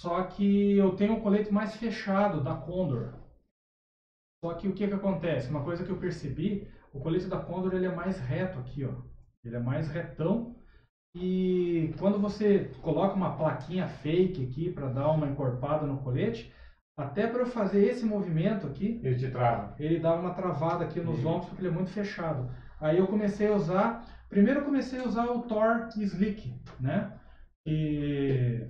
S2: Só que eu tenho um colete mais fechado, da Condor. Só que o que que acontece? Uma coisa que eu percebi, o colete da Condor ele é mais reto aqui, ó. Ele é mais retão. E quando você coloca uma plaquinha fake aqui para dar uma encorpada no colete, até para eu fazer esse movimento aqui,
S1: Ele te trava.
S2: ele dava uma travada aqui nos
S1: Uhum.
S2: ombros porque ele é muito fechado. Aí eu comecei a usar, primeiro eu comecei a usar o Thor Slick, né? E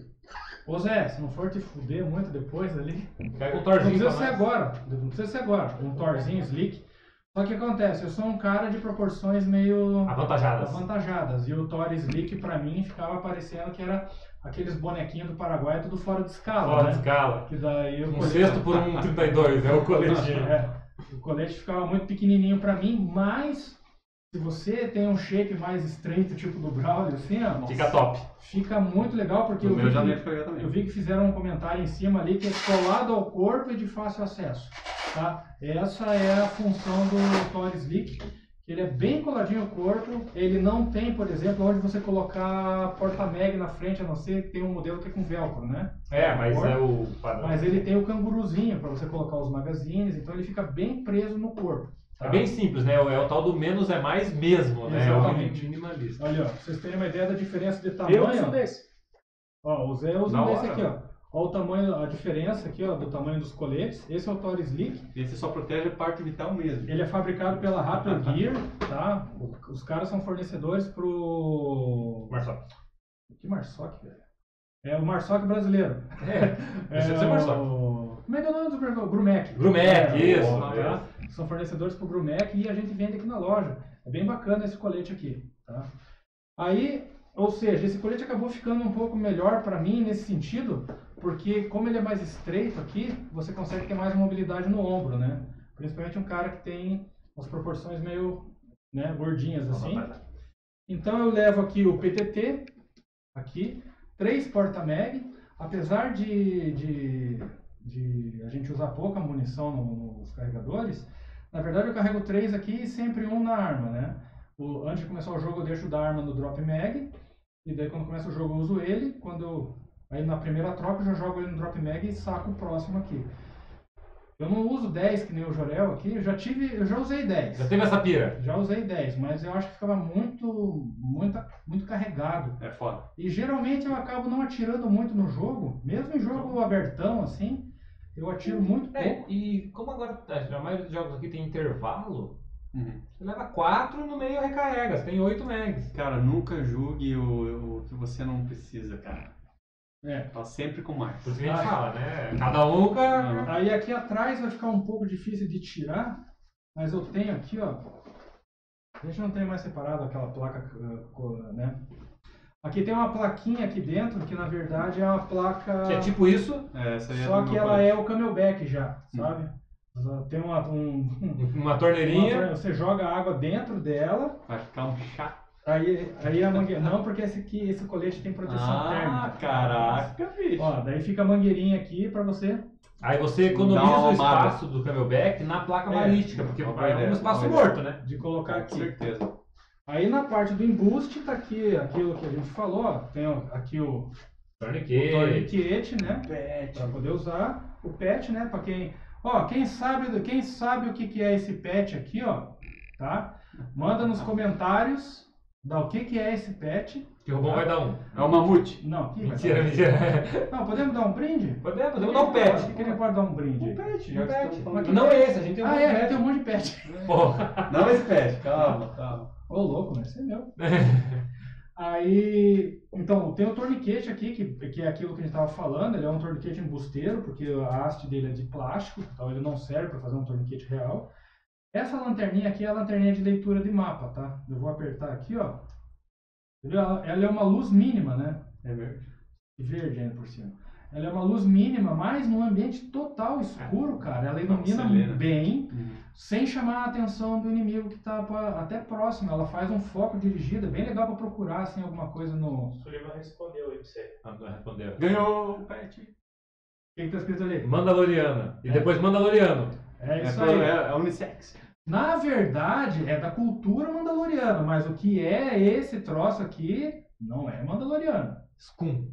S2: Ô Zé, se não for te fuder muito depois ali,
S1: Pega um
S2: não
S1: torzinho
S2: precisa ser agora, não precisa ser agora, um Thorzinho Slick. Só que acontece, eu sou um cara de proporções meio
S1: Avantajadas.
S2: avantajadas. E o Thor Slick, pra mim, ficava parecendo que era aqueles bonequinhos do Paraguai, tudo fora de escala,
S1: Fora
S2: né?
S1: de escala.
S2: Que daí o
S1: Um
S2: colete-
S1: sexto por um 32, é o coletinho.
S2: É, o colete ficava muito pequenininho pra mim, mas se você tem um shape mais estreito, tipo do Braulio, assim, ó,
S1: Fica top.
S2: fica muito legal, porque eu vi,
S3: já
S2: que, eu vi que fizeram um comentário em cima ali que é colado ao corpo e de fácil acesso. Tá? Essa é a função do Thor Slick. que Ele é bem coladinho ao corpo. Ele não tem, por exemplo, onde você colocar porta-mag na frente, a não ser que tem um modelo que é com velcro, né?
S1: É, mas é o padrão.
S2: Mas ele tem o canguruzinho para você colocar os magazines, então ele fica bem preso no corpo. Tá?
S1: É bem simples, né? É o tal do menos é mais mesmo, né? É o
S2: Exatamente.
S1: minimalista.
S2: Olha, ó, pra vocês terem uma ideia da diferença de tamanho.
S4: Eu sou desse.
S2: Ó, o Zé usa desse
S3: hora.
S2: aqui, ó. Olha o tamanho, a diferença aqui, ó, do tamanho dos coletes. Esse é o Thor Slick.
S3: Esse só protege a parte vital mesmo.
S2: Ele é fabricado pela Raptor Gear, tá? O- Os caras são fornecedores pro...
S1: Marcelo.
S2: Que Marsoc, velho? É o Marsoc brasileiro.
S1: É, Deixa de ser Marsoc.
S2: o... Como é que é o nome do Grumec? Grumec. É,
S1: isso.
S2: o-
S1: é.
S2: São fornecedores pro Grumec e a gente vende aqui na loja. É bem bacana esse colete aqui, tá? Aí, ou seja, esse colete acabou ficando um pouco melhor para mim nesse sentido, porque como ele é mais estreito aqui, você consegue ter mais mobilidade no ombro, né? Principalmente um cara que tem as proporções meio né, gordinhas assim. Então eu levo aqui o PTT, aqui, três porta-mag, apesar de, de, de a gente usar pouca munição no- nos carregadores, na verdade eu carrego três aqui e sempre um na arma, né? O- antes de começar o jogo eu deixo da arma no drop mag, e daí quando começa o jogo eu uso ele, quando eu- aí na primeira troca eu já jogo ele no drop mag e saco o próximo aqui. Eu não uso 10 que nem o Jorel aqui, eu já tive, eu já usei 10.
S1: Já teve essa pira?
S2: Já usei 10, mas eu acho que ficava muito, muito, muito carregado.
S3: É foda.
S2: E geralmente eu acabo não atirando muito no jogo, mesmo em jogo abertão assim, eu atiro muito
S1: É,
S2: pouco.
S1: e como agora a maioria dos jogos aqui tem intervalo,
S3: Uhum.
S1: você leva 4 e no meio recarrega, você tem 8 megs.
S3: Cara, nunca julgue o, o que você não precisa, cara.
S2: É.
S3: Tá sempre com mais.
S1: Por isso que a gente
S2: Ah.
S1: fala, né? Cada um com a-
S2: Aí aqui atrás vai ficar um pouco difícil de tirar, mas eu tenho aqui, ó. A gente não tem mais separado aquela placa, co- né? Aqui tem uma plaquinha aqui dentro, que na verdade é uma placa.
S1: Que é tipo isso,
S3: É, essa aí é
S2: Só que ela é o camelback já, sabe? Tem uma, um,
S1: uma
S2: uma
S1: torneirinha.
S2: torne- você joga água dentro dela,
S3: Vai ficar um chato.
S2: aí, aí a mangueira. Não, porque esse, aqui, esse colete tem proteção
S3: Ah,
S2: térmica.
S3: caraca, bicho.
S2: Ó, daí fica a mangueirinha aqui pra você.
S1: Aí você
S3: uma
S1: economiza o espaço do camelback na placa
S2: É,
S1: balística, porque
S3: uma
S1: é um espaço
S3: uma
S1: morto, né?
S2: De colocar
S3: Com
S2: aqui.
S3: certeza.
S2: Aí na parte do embuste tá aqui aquilo que a gente falou, ó. Tem ó, aqui o, o
S1: Torniquete.
S2: torniquete, né? Pra poder usar. O pet, né? Pra quem. Ó, quem sabe, do- quem sabe o que, que é esse pet aqui, ó. Tá? Manda nos comentários da o que, que é esse pet.
S1: Que o Rubão vai dar um.
S3: É o mamute.
S2: Não, vai
S1: Mentira, mentira.
S2: Não, podemos dar um brinde?
S1: Podemos, podemos dar um pet.
S2: Acho que ele pode dar um brinde.
S3: Um pet,
S1: Um
S3: já que
S1: pet. Não é esse, a gente tem um
S2: Ah, é,
S1: pet.
S2: tem um monte de pet.
S1: Porra.
S3: Não esse pet, calma, calma.
S2: Ô, louco, mas esse é meu. Aí, então, tem o torniquete aqui, que, que é aquilo que a gente estava falando, ele é um torniquete embusteiro, porque a haste dele é de plástico, então ele não serve para fazer um torniquete real. Essa lanterninha aqui é a lanterninha de leitura de mapa, tá? Eu vou apertar aqui, ó. Ela é uma luz mínima, né?
S3: É verde.
S2: E verde ainda por cima. Ela é uma luz mínima, mas num ambiente total escuro, cara. Ela ilumina bem,
S3: Uhum.
S2: Sem chamar a atenção do inimigo que está até próximo. Ela faz um foco dirigido, é bem legal para procurar assim alguma coisa no.
S4: O Sullivan respondeu aí pra você.
S1: Ah, respondeu.
S3: Ganhou o pet.
S2: O que está escrito ali?
S1: Mandaloriana. E
S2: É.
S1: depois Mandaloriano.
S2: É
S3: É,
S2: isso
S3: pro-
S2: aí.
S3: é, é unissex.
S2: Na verdade, é da cultura mandaloriana, mas o que é esse troço aqui não é mandaloriano.
S1: Scum.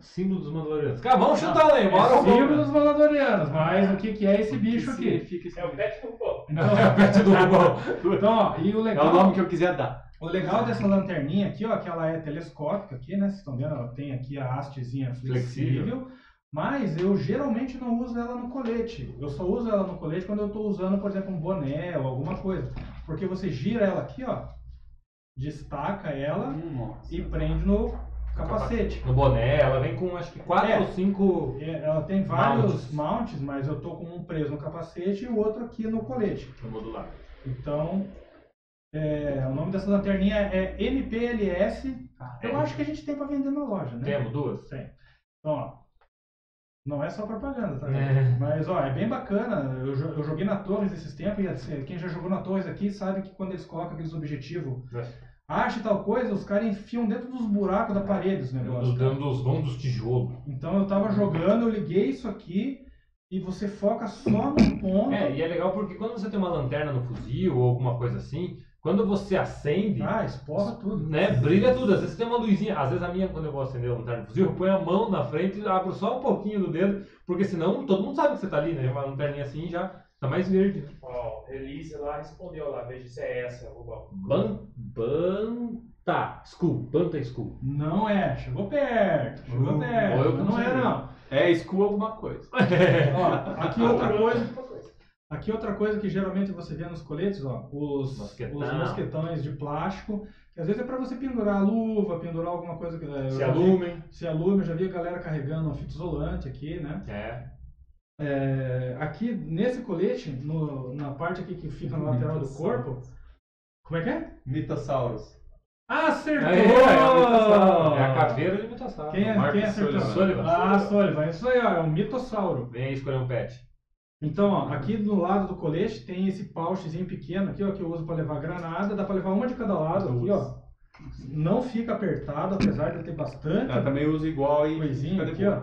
S1: Símbolo dos Mandalorianos. Cara, vamos chutar aí,
S2: É
S1: bora.
S2: símbolo dos mandalorianos, mas o que, que é esse bicho aqui?
S3: Significa esse
S4: É o pet do.
S2: Então,
S1: É o pet do Rubão.
S2: então, ó, e o
S3: É
S2: legal.
S3: o nome que eu quiser dar.
S2: O legal dessa lanterninha aqui, ó, que ela é telescópica aqui, né? Vocês estão vendo? Ela tem aqui a hastezinha flexível.
S1: Flexível.
S2: Mas eu geralmente não uso ela no colete. Eu só uso ela no colete quando eu estou usando, por exemplo, um boné ou alguma coisa. Porque você gira ela aqui, ó, destaca ela
S3: Nossa.
S2: e prende no capacete.
S1: No boné, ela vem com acho que 4
S2: É.
S1: ou 5.
S2: É, Ela tem vários
S1: Mounts.
S2: mounts, mas eu tô com um preso no capacete e o outro aqui no colete.
S1: no modular.
S2: Então, é, o nome dessa lanterninha é MPLS. Eu acho que a gente tem para vender na loja, né?
S1: Temos duas?
S2: Tem. Então, ó. Não é só propaganda, tá?
S1: É.
S2: Mas, ó, é bem bacana. Eu, eu joguei na Torres esses tempos e assim, quem já jogou na Torres aqui sabe que quando eles colocam aqueles objetivos, acha tal coisa, os caras enfiam dentro dos buracos da parede os negócios.
S1: Dando dos vão dos tijolos.
S2: Então eu tava jogando, eu liguei isso aqui e você foca só no ponto.
S1: É, e é legal porque quando você tem uma lanterna no fuzil ou alguma coisa assim, quando você acende,
S2: Ah, esporra tudo.
S1: né, brilha tudo. Às vezes tem uma luzinha, às vezes a minha, quando eu vou acender a lanterna no fuzil, eu ponho a mão na frente e abro só um pouquinho do dedo, porque senão todo mundo sabe que você tá ali, né? Uma lanterninha assim já tá mais verde.
S4: Ó, release lá respondeu lá, veja se é essa, Rubão.
S1: Ban, Banta School, Banta School.
S2: Não é, chegou perto, chegou
S3: Uh,
S2: perto.
S1: eu
S2: não é não.
S3: É school alguma coisa.
S2: Ó, aqui outra coisa. Aqui outra coisa que geralmente você vê nos coletes, ó, os,
S1: Mosquetão.
S2: os mosquetões de plástico, que às vezes é para você pendurar a luva, pendurar alguma coisa que é,
S1: Se
S2: vi-
S1: alumem.
S2: se alume, eu já vi a galera carregando um fita isolante aqui, né?
S1: É.
S2: É, aqui nesse colete, no- na parte aqui que fica na lateral do corpo, como é que é?
S3: Mitasaurus.
S2: Acertou!
S1: É, é. É a caveira de mitossauro.
S2: Quem, é,
S3: Marcos
S2: quem acertou?
S1: Sullivan.
S2: Ah, Sullivan. Isso aí, ó, é um mitossauro.
S1: Vem aí escolher um pet.
S2: Então, ó, aqui do lado do colete tem esse pouchzinho pequeno aqui, ó, que eu uso para levar granada. Dá para levar uma de cada lado aqui, ó. Não fica apertado, apesar de ter bastante
S3: Ela também usa igual e
S2: coisinha aqui, ó.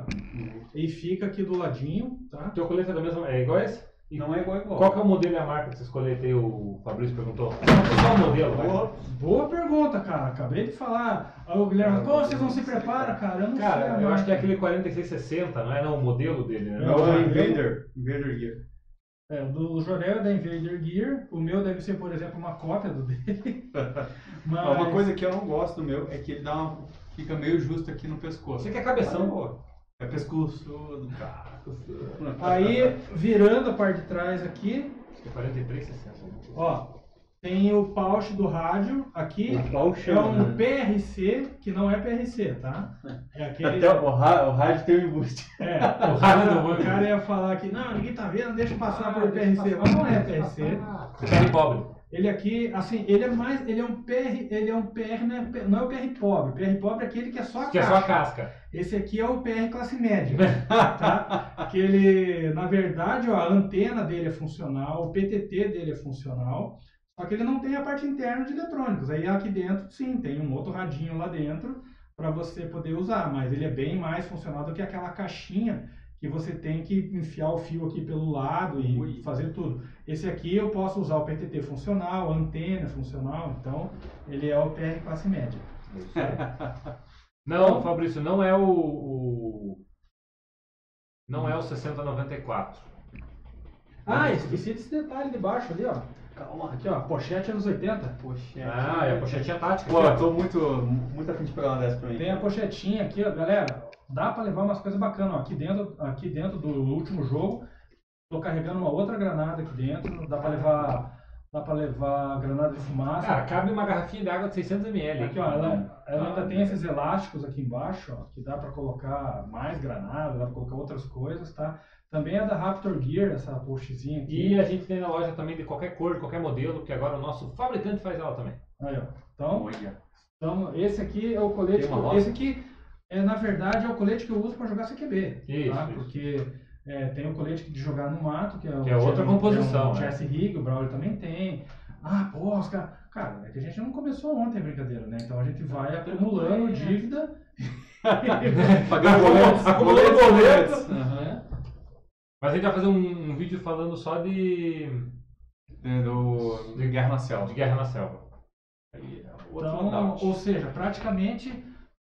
S2: E fica aqui do ladinho, tá?
S1: O teu colete é da mesma. É igual esse?
S3: Não é igual igual.
S1: Qual que é o modelo e a marca desses coletes aí? O Fabrício perguntou. Qual é o modelo?
S3: Boa.
S2: Boa pergunta, cara. Acabei de falar. Aí o Guilherme, pô, vocês não se preparam, cara. Eu não sei. a
S1: Cara, eu acho que é aquele 4660, não é não o modelo dele, né?
S2: É,
S3: É o
S2: o
S3: Invader. Invader Gear.
S2: É, o do Jorel é da Invader Gear. O meu deve ser, por exemplo, uma cópia do dele. Mas...
S3: Uma coisa que eu não gosto do meu é que ele dá uma... fica meio justo aqui no pescoço.
S1: Você quer cabeção, pô.
S3: É pescoçudo, cara.
S2: Aí, virando a parte de trás aqui,
S1: Acho que é 4360.
S2: ó, tem o pouch do rádio. Aqui
S3: O pouch,
S2: é um
S3: né?
S2: PRC, que não é PRC, tá? É aquele...
S3: Até o, ra- o rádio tem um embuste.
S2: É,
S1: O rádio do
S2: o
S1: banco.
S2: cara ia falar que, não, ninguém tá vendo, deixa passar por PRC. Mas não é PRC.
S1: PR pobre.
S2: Ele aqui, assim, ele é mais, ele é um PR, ele é um PR, não é, não é o PR pobre. PR pobre é aquele que é só a
S1: Que é
S2: caixa.
S1: só a casca.
S2: Esse aqui é o PR classe média, tá? Que ele, na verdade, ó, a antena dele é funcional, o PTT dele é funcional, só que ele não tem a parte interna de eletrônicos. Aí aqui dentro, sim, tem um outro radinho lá dentro para você poder usar, mas ele é bem mais funcional do que aquela caixinha que você tem que enfiar o fio aqui pelo lado e
S3: Ui.
S2: fazer tudo. Esse aqui eu posso usar o PTT funcional, a antena funcional, então ele é o PR classe média.
S1: Não, Fabrício, não é o. o- Não é o 6094.
S2: Ah, esqueci desse detalhe de baixo ali, ó.
S3: Calma.
S2: Aqui, ó, pochete anos 80.
S3: Poxa.
S1: Ah, é a pochetinha tática.
S3: Pô, eu tô muito, muito afim de pegar uma dessa pra mim.
S2: Tem a pochetinha aqui, ó, galera. Dá pra levar umas coisas bacanas, ó. Aqui dentro, aqui dentro do último jogo, tô carregando uma outra granada aqui dentro. Dá pra levar, dá para levar granada de fumaça.
S1: Cara, cabe uma garrafinha de água de 600ml.
S2: Aqui, ó, ela, ela ainda tem esses elásticos aqui embaixo, ó, que dá para colocar mais granada, dá para colocar outras coisas, tá? Também é da Raptor Gear, essa postzinha aqui.
S1: E a gente tem na loja também de qualquer cor, de qualquer modelo, que agora o nosso fabricante faz ela também.
S2: Aí, ó. Então,
S3: Olha.
S2: então, esse aqui é o colete. Esse aqui, é, na verdade, é o colete que eu uso para jogar CQB.
S1: Isso,
S2: tá?
S1: isso.
S2: Porque é, tem o colete de jogar no mato, que é, o
S1: Que é outra composição,
S2: É um
S1: né?
S2: Jesse Rig, o Brawler também tem. Ah, pô, os caras. Cara, é que a gente não começou ontem a brincadeira, né? Então a gente vai acumulando dívida.
S3: Pagando boletos.
S1: Acumulando boletos.
S3: Aham.
S1: Mas a gente vai fazer um, um vídeo falando só de,
S3: É, Do, de Guerra na Selva.
S1: de guerra na selva. Aí, é
S2: Então, ou seja, praticamente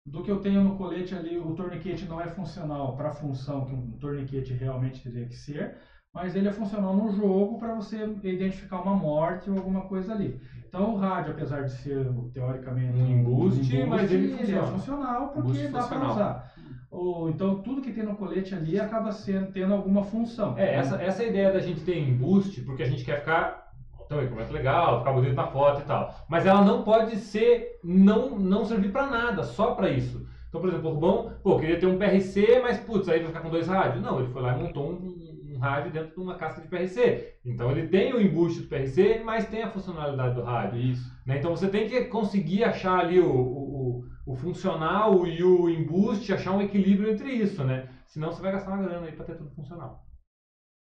S2: do que eu tenho no colete ali, o torniquete não é funcional para a função que um torniquete realmente teria que ser, mas ele é funcional no jogo para você identificar uma morte ou alguma coisa ali. Então o rádio, apesar de ser teoricamente
S1: Um embuste, mas ele
S2: é
S1: funciona.
S2: funcional porque dá para usar. Ou, então tudo que tem no colete ali acaba sendo, tendo alguma função.
S1: É, essa, essa é ideia da gente ter embuste, porque a gente quer ficar então, equipamento legal, ficar bonito na foto e tal. Mas ela não pode ser, não, não servir pra nada, só pra isso. Então, por exemplo, o Rubão, pô, queria ter um PRC, mas putz, aí vai ficar com dois rádios. Não, ele foi lá e montou um, um rádio dentro de uma casca de PRC. Então ele tem o embuste do PRC, mas tem a funcionalidade do rádio.
S3: Isso.
S1: né? Então você tem que conseguir achar ali o, o, o- o funcional e o embuste, achar um equilíbrio entre isso, né? Senão você vai gastar uma grana aí pra ter tudo funcional.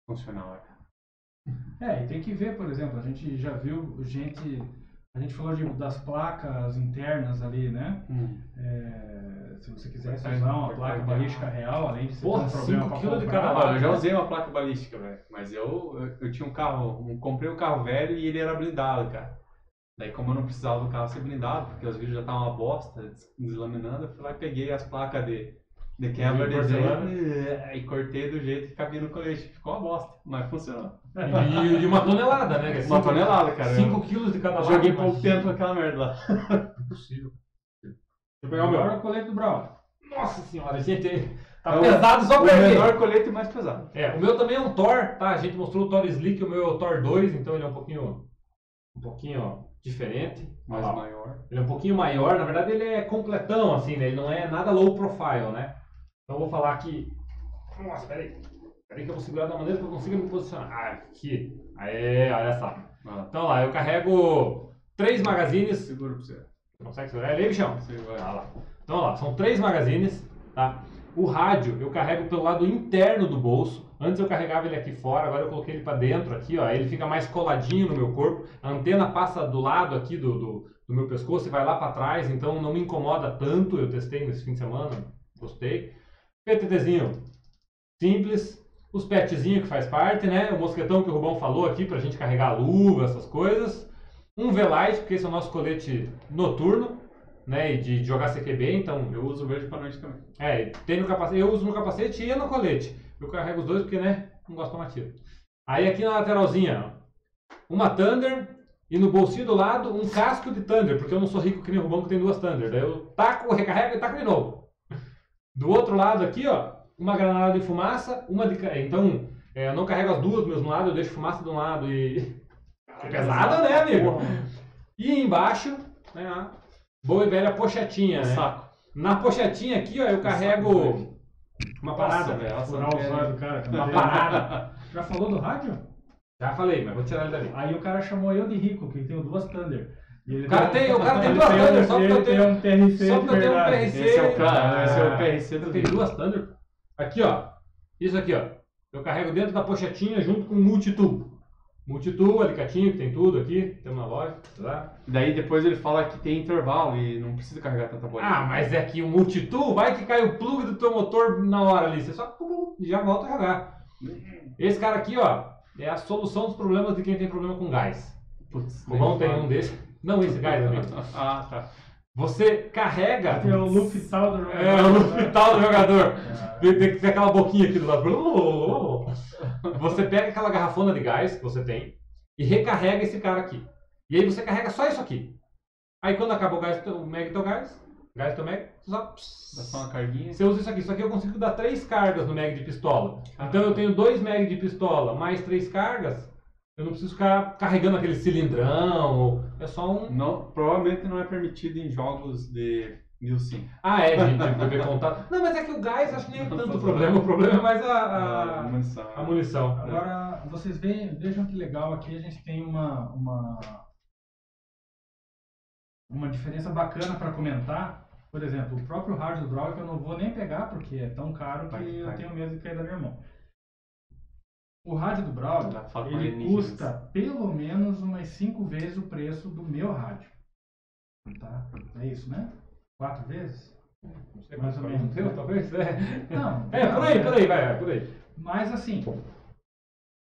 S3: Funcional, é.
S2: É, e tem que ver, por exemplo, a gente já viu gente. A gente falou de, das placas internas ali, né?
S3: Hum.
S2: É, se você quisesse
S3: Vai-
S2: usar uma placa balística real, além de você
S1: Porra,
S2: um problema pra
S1: quilos de
S2: comprar,
S1: cada lado.
S3: eu já usei uma placa balística, velho. Mas eu, eu, eu tinha um carro, um- comprei um carro velho e ele era blindado, cara. Daí como eu não precisava do carro ser blindado, porque os vídeos já estavam uma bosta, des- deslaminando, eu fui lá e peguei as placas de, de quebra
S1: De
S3: de desenho e cortei do jeito que cabia no colete. Ficou uma bosta, mas funcionou.
S1: E, e uma tonelada, né? é
S3: Uma
S1: cinco-
S3: tonelada, cara.
S1: 5 quilos de cada lado.
S3: joguei pouco tempo com aquela merda lá.
S1: Impossível. Deixa eu pegar o
S2: Agora
S1: meu.
S2: o colete do Brawl.
S1: Nossa senhora, gente. Tá
S3: É o-
S1: pesado só
S3: o
S1: pra mim.
S3: menor colete mais pesado.
S1: É, o meu também é um Thor, tá? A gente mostrou o Thor Slick, o meu é o Thor 2, então ele é um pouquinho, um pouquinho diferente.
S3: Mais maior.
S1: Ele é um pouquinho maior, na verdade ele é completão, assim, né? Ele não é nada low profile, né? Então eu vou falar aqui. Nossa, peraí. Peraí que eu vou segurar da maneira que eu consiga me posicionar. Ah, aqui. Aê, olha só. Então lá, eu carrego três magazines.
S3: Segura pra você.
S1: Consegue segurar aí, bichão?
S3: Vai.
S1: Tá lá. Então lá, são três magazines, tá? O rádio eu carrego pelo lado interno do bolso. Antes eu carregava ele aqui fora, agora eu coloquei ele para dentro aqui, ó. Ele fica mais coladinho no meu corpo. A antena passa do lado aqui do, do, do meu pescoço e vai lá para trás, então não me incomoda tanto. Eu testei nesse fim de semana, gostei. PTTzinho simples. Os petzinhos que faz parte, né? O mosquetão que o Rubão falou aqui pra gente carregar a luva, essas coisas. Um V-Light, porque esse é o nosso colete noturno, né? E de, jogar CQB, então
S3: Eu uso verde pra noite também.
S1: é, tem no capacete. Eu uso no capacete e no colete. Eu carrego os dois porque, né, não gosto de tomar tiro. Aí aqui na lateralzinha, ó, uma Thunder e no bolsinho do lado um casco de Thunder, porque eu não sou rico que nem o Rubão que tem duas Thunder. Daí eu taco, recarrego e taco de novo. Do outro lado aqui, ó, uma granada de fumaça, uma de... ca- Então, é, eu não carrego as duas do mesmo lado, eu deixo fumaça de um lado e... É pesada, né, amigo? E embaixo, né, a boa e velha pochetinha, né?
S3: Saco.
S1: Na pochetinha aqui, ó, eu carrego uma parada,
S3: velho.
S2: Cara.
S1: uma parada.
S2: Já falou do rádio?
S1: Já falei, mas vou tirar ele dali.
S2: Aí o cara chamou eu de rico, que tenho duas Thunder.
S1: O cara tem- o cara tem duas Thunder, só porque eu
S2: tem
S1: tenho-
S2: um TRC
S1: só porque eu tenho um. PRC.
S3: Esse é o cara, esse é o
S1: Ah,
S3: PRC do
S1: Eu tenho duas Thunder. Aqui, ó. Isso aqui, ó. Eu carrego dentro da pochetinha junto com o multitool. Multitool, alicatinho, que tem tudo aqui. Tem uma loja, tá?
S3: Daí depois ele fala que tem intervalo e não precisa carregar tanta bolinha.
S1: Ah, mas é que o multitool vai que cai o plug do teu motor na hora ali. Você só já volta a jogar. Esse cara aqui, ó, é a solução dos problemas de quem tem problema com gás.
S3: Putz,
S1: O
S3: nem
S1: tem um desse. Não esse gás, amigo.
S3: ah, tá.
S1: Você carrega.
S2: Tem o look tal do jogador.
S1: É, o hospital do jogador.
S2: É.
S1: Tem, tem que ter aquela boquinha aqui do lado. Você pega aquela garrafona de gás que você tem e recarrega esse cara aqui. E aí você carrega só isso aqui. Aí quando acaba o gás, o mag teu gás, gás do teu mag, você só...
S3: Dá só uma carguinha.
S1: Você usa isso aqui. Isso aqui eu consigo dar três cargas no mag de pistola.
S3: Ah.
S1: Então eu tenho dois mag de pistola mais três cargas. Eu não preciso ficar carregando aquele cilindrão. É só um.
S3: Não, provavelmente não é permitido em jogos de 1005.
S1: Ah, é, de, de beber contato. Não, mas é que o gás acho que nem é tanto problema. O problema é mais a,
S3: Ah,
S1: a,
S3: munição.
S1: a munição.
S2: Agora, vocês veem, vejam que legal aqui a gente tem uma, uma, uma diferença bacana para comentar. Por exemplo, o próprio rádio do Brawl, que eu não vou nem pegar porque é tão caro que
S3: Vai,
S2: eu
S3: vai.
S2: tenho medo de cair da minha mão. O rádio do Brawl,
S3: com
S2: ele custa pelo menos umas 5 vezes o preço do meu rádio. Tá? É isso, né? Quatro vezes?
S1: Não sei
S2: Mais ou menos.
S1: teu, talvez. É,
S2: Não.
S1: é por aí,
S2: não,
S1: por aí, vai, por aí.
S2: Mas assim,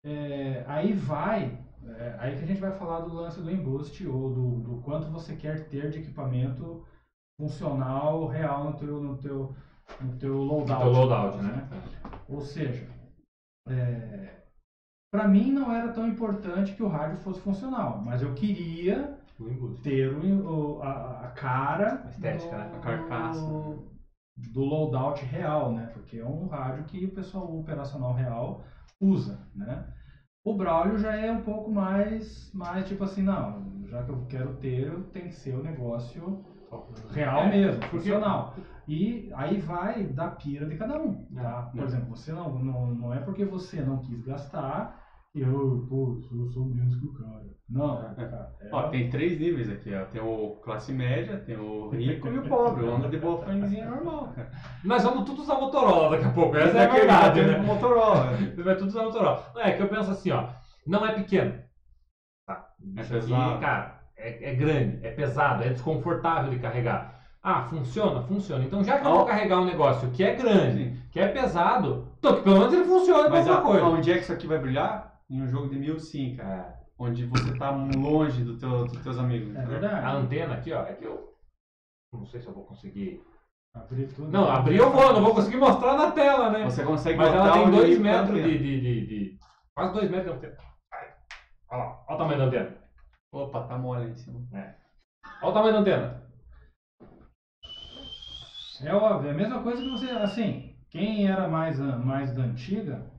S2: é, aí vai, é, aí que a gente vai falar do lance do embuste ou do, do quanto você quer ter de equipamento funcional real no teu, no teu, no teu loadout.
S1: Teu loadout, né?
S2: Ou seja, para mim não era tão importante que o rádio fosse funcional, mas eu queria
S1: O
S2: ter o, a, a cara
S1: A estética,
S2: do,
S1: né?
S3: A carcaça.
S2: do loadout real, né? Porque é um rádio que o pessoal operacional real usa, né? O Braulio já é um pouco mais, mais tipo assim, não, já que eu quero ter, tem que ser o negócio real
S1: É,
S2: mesmo,
S1: porque-
S2: funcional. E aí vai da pira de cada um, tá? Por
S3: É.
S2: exemplo, você não, não, não é porque você não quis gastar e eu, pô, eu sou menos que o cara. Não, cara. é-
S3: Ó, tem três níveis aqui, ó. Tem o classe média, tem o rico e o pobre. O anda de boa fonezinha normal, cara.
S1: Nós vamos tudo usar Motorola daqui a pouco, essa
S3: Esse
S1: é a verdade, né?
S3: Motorola.
S1: Você vai tudo usar Motorola. Não, é que eu penso assim, ó. Não é pequeno. Tá?
S3: É
S1: Isso aqui, cara, é, é grande, é pesado, é desconfortável de carregar. Ah, funciona? Funciona. Então, já que eu vou carregar um negócio que é grande,
S3: Sim.
S1: que é pesado, então que pelo menos ele funcione pra
S3: Mas
S1: alguma
S3: a,
S1: coisa.
S3: onde é que isso aqui vai brilhar? Em um jogo de 1005, cara.
S1: É,
S3: Onde você tá longe do teu, dos teus amigos.
S2: É
S3: entendeu?
S1: a
S2: verdade.
S1: antena aqui, ó, é que eu. Não sei se eu vou conseguir.
S2: Abrir tudo.
S1: Não, abrir eu vou, não vou conseguir mostrar na tela, né?
S3: Você consegue
S1: Mas ela tem
S3: onde
S1: 2
S3: ele
S1: metros de, de, de, de- Quase 2 metros de antena. Olha lá, olha o tamanho da antena.
S3: Opa, tá mole aí em cima.
S1: Olha o tamanho da antena.
S2: É óbvio, é a mesma coisa que você, assim, quem era mais, mais da antiga,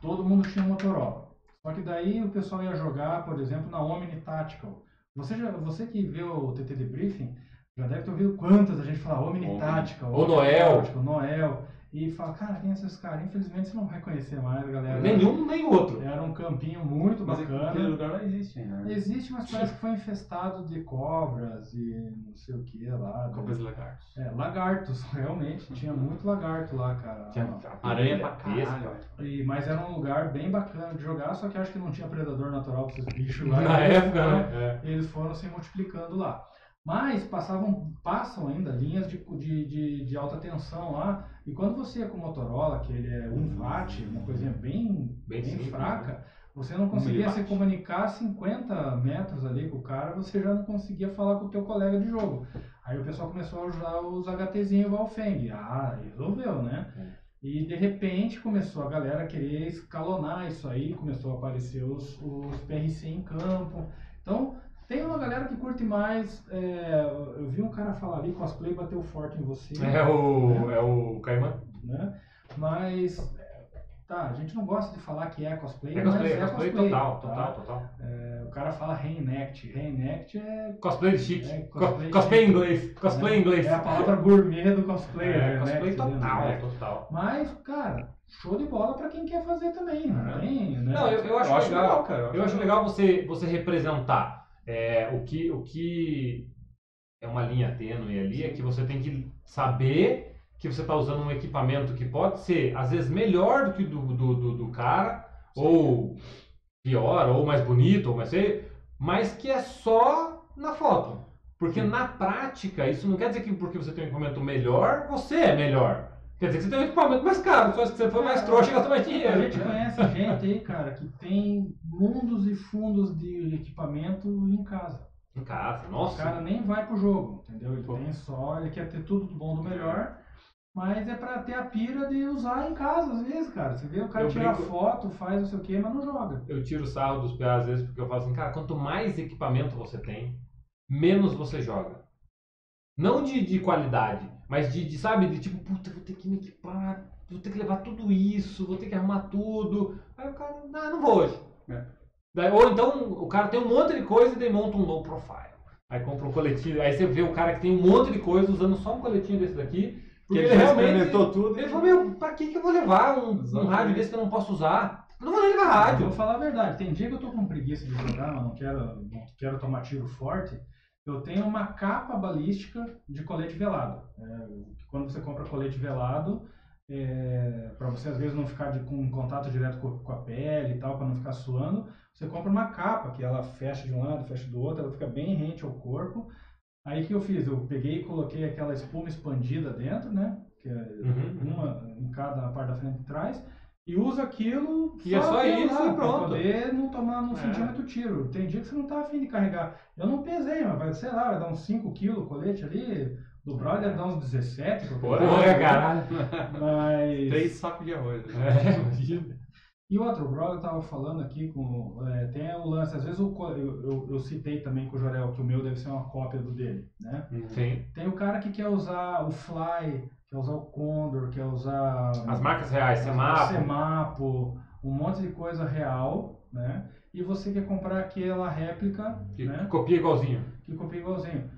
S2: todo mundo tinha um Motorola. Só que daí o pessoal ia jogar, por exemplo, na Omni Tactical. Você, já, você que viu o TT Debriefing, já deve ter ouvido quantas a gente fala Omni. Tactical.
S1: Ou Noel.
S2: Tactical, Noel. E fala, cara, quem é esses caras? Infelizmente você não vai conhecer mais, galera.
S1: Nenhum, nem outro.
S2: Era um campinho muito
S3: Mas
S2: bacana.
S3: aquele lugar não existe né?
S2: Existe, mas parece que foi infestado de cobras e não sei o que lá.
S3: Cobras e lagartos.
S2: É, lagartos, realmente. Tinha muito lagarto lá, cara.
S1: Tinha
S3: Aranha pra caralho.
S2: E, mas era um lugar bem bacana de jogar, só que acho que não tinha predador natural pra esses bichos lá.
S1: Na época, né? É.
S2: Eles foram se multiplicando lá. Mas passavam, passam ainda linhas de, de, de, de alta tensão lá. E quando você ia com o Motorola, que ele é 1 watt, uma coisinha bem,
S1: Bem
S2: bem, fraca, você não conseguia se comunicar 50 metros ali com o cara, você já não conseguia falar com o teu colega de jogo. Aí o pessoal começou a usar os HTzinhos Valfeng. Ah, resolveu, né? E de repente começou a galera a querer escalonar isso aí, começou a aparecer os, os PRC em campo. Então, tem uma galera que curte mais. é, eu vi um cara falar ali, cosplay bateu forte em você.
S1: É o, é o Caimã.
S2: Né? Mas. é, Tá, a gente não gosta de falar que é cosplay,
S1: É
S2: mas
S1: cosplay,
S2: é
S1: cosplay
S2: cosplay.
S1: total,
S2: tá?
S1: total, total.
S2: É, o cara fala reenact. Reenact é,
S1: Cosplay de chique.
S2: É,
S1: Co-
S2: cosplay
S1: Cosplay, em
S2: chique.
S1: inglês. Cosplay em inglês.
S2: é a palavra gourmet do cosplay.
S1: É,
S2: reenact,
S1: cosplay
S2: entendeu?
S1: total,
S2: É.
S1: total.
S2: Mas, cara, show de bola pra quem quer fazer também. Não
S1: É.
S2: tem, né?
S1: Não, eu, eu acho
S3: Eu acho
S1: legal.
S3: legal, cara.
S1: Eu acho legal você, você representar é, o, que, o que é uma linha tênue ali, é que você tem que saber que você está usando um equipamento que pode ser, às vezes, melhor do que o do, do, do, do cara, ou pior, ou mais bonito, ou mais feio, mas que é só na foto. Porque na prática, isso não quer dizer que porque você tem um equipamento melhor, você é melhor. Quer dizer que você tem um equipamento mais caro, só que você foi mais trouxa e gastou mais
S2: A
S1: dinheiro.
S2: gente conhece gente aí, cara, que tem mundos e fundos de equipamento em casa.
S1: Em casa,
S2: O
S1: nossa.
S2: cara nem vai pro jogo, entendeu? Ele
S3: Pô.
S2: tem só, ele quer ter tudo do bom do melhor, mas é pra ter a pira de usar em casa, às vezes, cara. Você vê o cara
S1: Eu
S2: tira
S1: brinco-
S2: foto, faz não sei o que, mas não joga.
S1: eu tiro sarro dos PA às vezes porque eu falo assim, cara, quanto mais equipamento você tem, menos você joga. Não de, de qualidade, mas de, de, sabe, de tipo, puta, vou ter que me equipar, vou ter que levar tudo isso, vou ter que arrumar tudo. Aí o cara, não, não vou hoje.
S3: É.
S1: Daí, ou então o cara tem um monte de coisa e daí monta um low profile. Aí compra um coletinho, aí você vê o cara que tem um monte de coisa usando só um coletinho desse daqui, porque ele,
S3: ele já
S1: realmente...
S3: experimentou tudo.
S1: Ele falou, meu, pra que, que eu vou levar um, um rádio desse que eu não posso usar? Eu não vou nem levar
S2: Eu
S1: rádio.
S2: vou falar a verdade, tem dia que eu tô com preguiça de jogar, mas não quero, não quero tomar tiro forte. Eu tenho uma capa balística de colete velado. É, quando você compra colete velado, é, para você às vezes não ficar de, com contato direto com, com a pele e tal, para não ficar suando, você compra uma capa que ela fecha de um lado, fecha do outro, ela fica bem rente ao corpo. Aí que eu fiz? Eu peguei e coloquei aquela espuma expandida dentro, né? Que é
S1: Uhum.
S2: uma em cada parte da frente e trás. E usa aquilo
S1: E é só isso
S2: lá,
S1: e pronto.
S2: poder não tomar um
S1: É.
S2: centímetro tiro. Tem dia que você não tá afim de carregar. Eu não pesei, mas vai, sei lá, vai dar uns 5 kg o colete ali. Do Brawl deve dar uns 17. qualquer
S1: Porra,
S2: coisa,
S1: caralho.
S2: Mas...
S3: Três sacos de arroz. né?
S1: É.
S2: E outro, o Brawl tava falando aqui com. é, tem o lance, às vezes o co- eu, eu, eu citei também com o Jorel que o meu deve ser uma cópia do dele, né?
S1: Sim.
S2: Tem o cara que quer usar o Fly, quer usar o Condor, quer usar.
S1: As marcas reais, Semapo.
S2: Semapo, um monte de coisa real, né? E você quer comprar aquela réplica,
S1: Que
S2: né?
S1: copia igualzinho.
S2: Que copia igualzinho.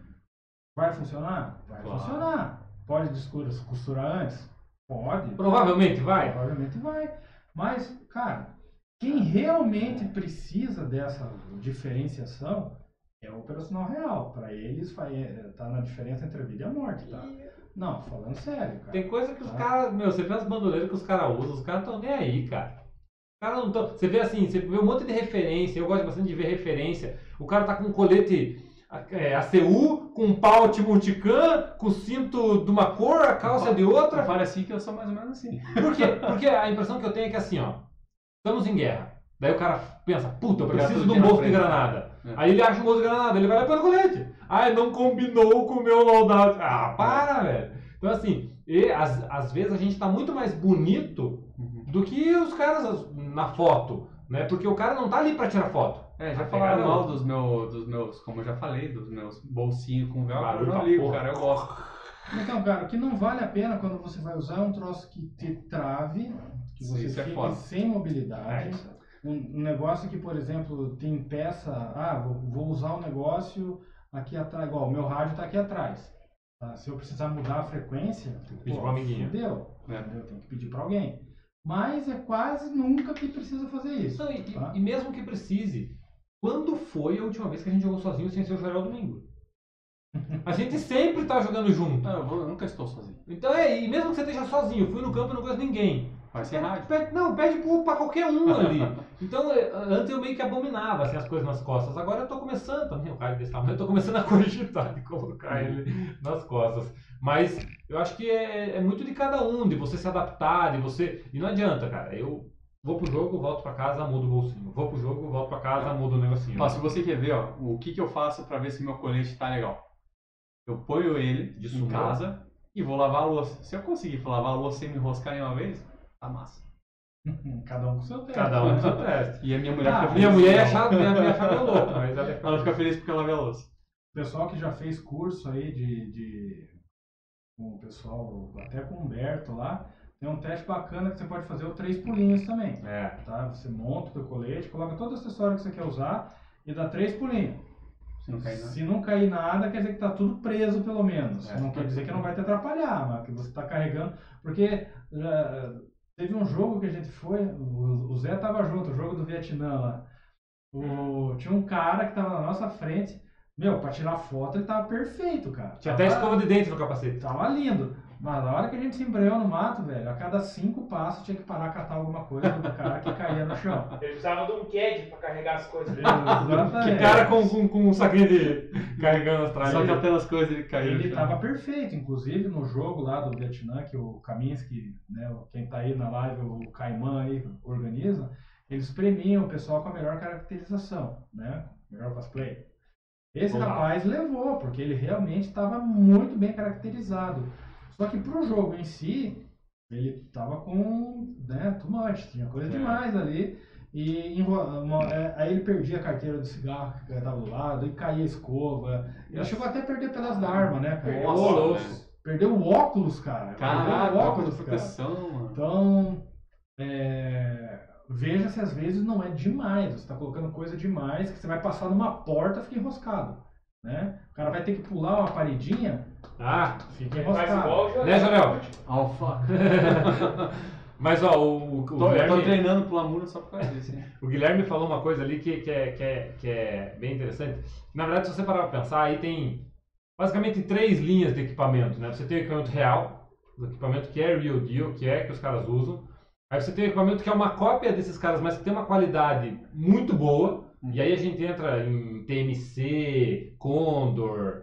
S2: Vai funcionar? Vai
S1: Claro.
S2: funcionar. Pode descosturar costurar antes? Pode.
S1: Provavelmente vai.
S2: Provavelmente vai. Mas, cara, quem realmente precisa dessa diferenciação é o operacional real. Para eles, é, tá na diferença entre a vida e a morte, tá? Não, falando sério, cara.
S1: Tem coisa que os
S2: Tá.
S1: caras. Meu, você vê as bandoleiras que os caras usam, os caras não estão nem aí, cara. Os caras não estão. Você vê assim, você vê um monte de referência. Eu gosto bastante de ver referência. O cara tá com um colete é, ACU, com um paute multicam, com cinto de uma cor, a calça de outra.
S3: fale assim que eu sou mais ou menos assim.
S1: Por quê? Porque a impressão que eu tenho é que assim, ó. Estamos em guerra. Daí o cara pensa, puta, eu preciso de um bolso de granada.
S3: É.
S1: Aí ele acha um bolso de granada, ele vai lá pelo colete. Ah, não combinou com o meu loadout. Ah, para, velho. Então assim, e, às, às vezes a gente tá muito mais bonito
S3: Uhum.
S1: do que os caras na foto, né? Porque o cara não tá ali pra tirar foto.
S3: É, já
S1: A
S3: falaram mal dos, meu, dos meus, como eu já falei, dos meus bolsinhos com velcro.
S1: Barulho
S3: Eu não ligo, cara, eu gosto.
S2: Então, cara, o que não vale a pena quando você vai usar é um troço que te trave, que
S3: Sim,
S2: você
S3: é
S2: fique
S3: foda.
S2: sem mobilidade. Um, um negócio que, por exemplo, tem peça. Ah, vou, vou usar um negócio aqui atrás. Igual, o meu rádio está aqui atrás. tá? Se eu precisar mudar a frequência,
S1: Tem que pedir
S2: pô,
S1: pra um amiguinho.
S2: fudeu,
S3: É.
S2: entendeu? Tem que pedir para alguém. Mas é quase nunca que precisa fazer isso.
S1: Não, e,
S2: tá?
S1: e mesmo que precise, quando foi a última vez que a gente jogou sozinho sem ser o Joel Domingo? A gente sempre tá jogando junto.
S3: Não, eu, vou- eu nunca estou sozinho.
S1: Então é, e mesmo que você esteja sozinho, fui no campo e não conheço ninguém.
S3: Vai ser rádio.
S1: Pede- não, pede pro- pra qualquer um ali. Então, é, antes eu meio que abominava assim, as coisas nas costas. Agora eu tô começando, também o cara desse tamanho, eu tô começando a cogitar de colocar ele nas costas. Mas eu acho que é, é muito de cada um, de você se adaptar, de você. E não adianta, cara. Eu vou pro jogo, volto pra casa, mudo o bolsinho. Vou pro jogo, volto pra casa, mudo o negocinho.
S3: Ó, se você quer ver, ó, o que, que eu faço pra ver se meu colete tá legal. Eu ponho ele
S1: De
S3: em casa e vou lavar a louça. Se eu conseguir lavar a louça sem me enroscar nenhuma vez, tá massa.
S2: Cada um com o seu tempo.
S1: Cada um com seu teste.
S3: E a minha mulher
S2: Ah,
S3: fica
S1: Minha
S3: feliz.
S1: mulher ia achar, minha mulher ia achar meio louco, mas ela ia ficar
S3: Ela fica feliz porque eu lavei a louça.
S2: O pessoal que já fez curso aí de, de com o pessoal, até com o Humberto lá, tem um teste bacana que você pode fazer o três pulinhos também.
S1: É.
S2: Tá? Você monta o teu colete, coloca todo o acessório que você quer usar e dá três pulinhos.
S3: Se não cair nada.
S2: Se não cair nada, quer dizer que tá tudo preso pelo menos.
S3: É.
S2: Não quer dizer que não vai te atrapalhar, mas que você tá carregando. Porque já, teve um jogo que a gente foi, o, Zé tava junto, o jogo do Vietnã lá. O, tinha um cara que tava na nossa frente. Meu, pra tirar foto ele tava perfeito, cara.
S1: Tinha até
S2: Tava-
S1: escova de dente no capacete.
S2: Tava lindo. Mas na hora que a gente se embreou no mato, velho, a cada cinco passos tinha que parar catar alguma coisa do cara que caía no chão.
S4: Ele precisava de um CAD pra carregar as coisas.
S1: Que
S2: Exatamente.
S1: cara com, com, com um saquinho de. carregando as tralhas.
S3: Só catando as coisas ele caiu.
S2: Ele
S3: no chão.
S2: estava perfeito, inclusive no jogo lá do Vietnã, que o Kaminsky, né, quem tá aí na live, o Caiman aí organiza, eles premiam o pessoal com a melhor caracterização, né? Melhor cosplay. Esse
S1: Olá.
S2: rapaz levou, porque ele realmente estava muito bem caracterizado. Só que pro jogo em si, ele tava com, né, too much, tinha coisa
S1: É.
S2: demais ali. E uma- é, aí ele perdia a carteira do cigarro que estava do lado, e caía a escova. Ele chegou até a perder pedaço da arma, né, cara?
S3: Nossa, velho.
S2: Perdeu o óculos, cara.
S3: Caraca,
S2: Perdeu o
S3: óculos
S2: cara.
S3: proteção, mano.
S2: Então, é, veja se às vezes não é demais. Você está colocando coisa demais que você vai passar numa porta fica enroscado. Né? O cara vai ter que pular uma paredinha,
S1: Ah,
S2: fica enroscado.
S1: Né, Jorel?
S3: Alfa.
S1: mas ó, o, o,
S3: Tô, eu tô
S1: Guilherme,
S3: treinando pro Lamura só por causa disso, hein?
S1: o Guilherme falou uma coisa ali que, que, é, que, é, que é bem interessante. Na verdade, se você parar pra pensar, aí tem basicamente três linhas de equipamento. Né? Você tem o equipamento real, o equipamento que é real deal, que é que os caras usam. Aí você tem o equipamento que é uma cópia desses caras, mas que tem uma qualidade muito boa. E aí a gente entra em TMC, Condor,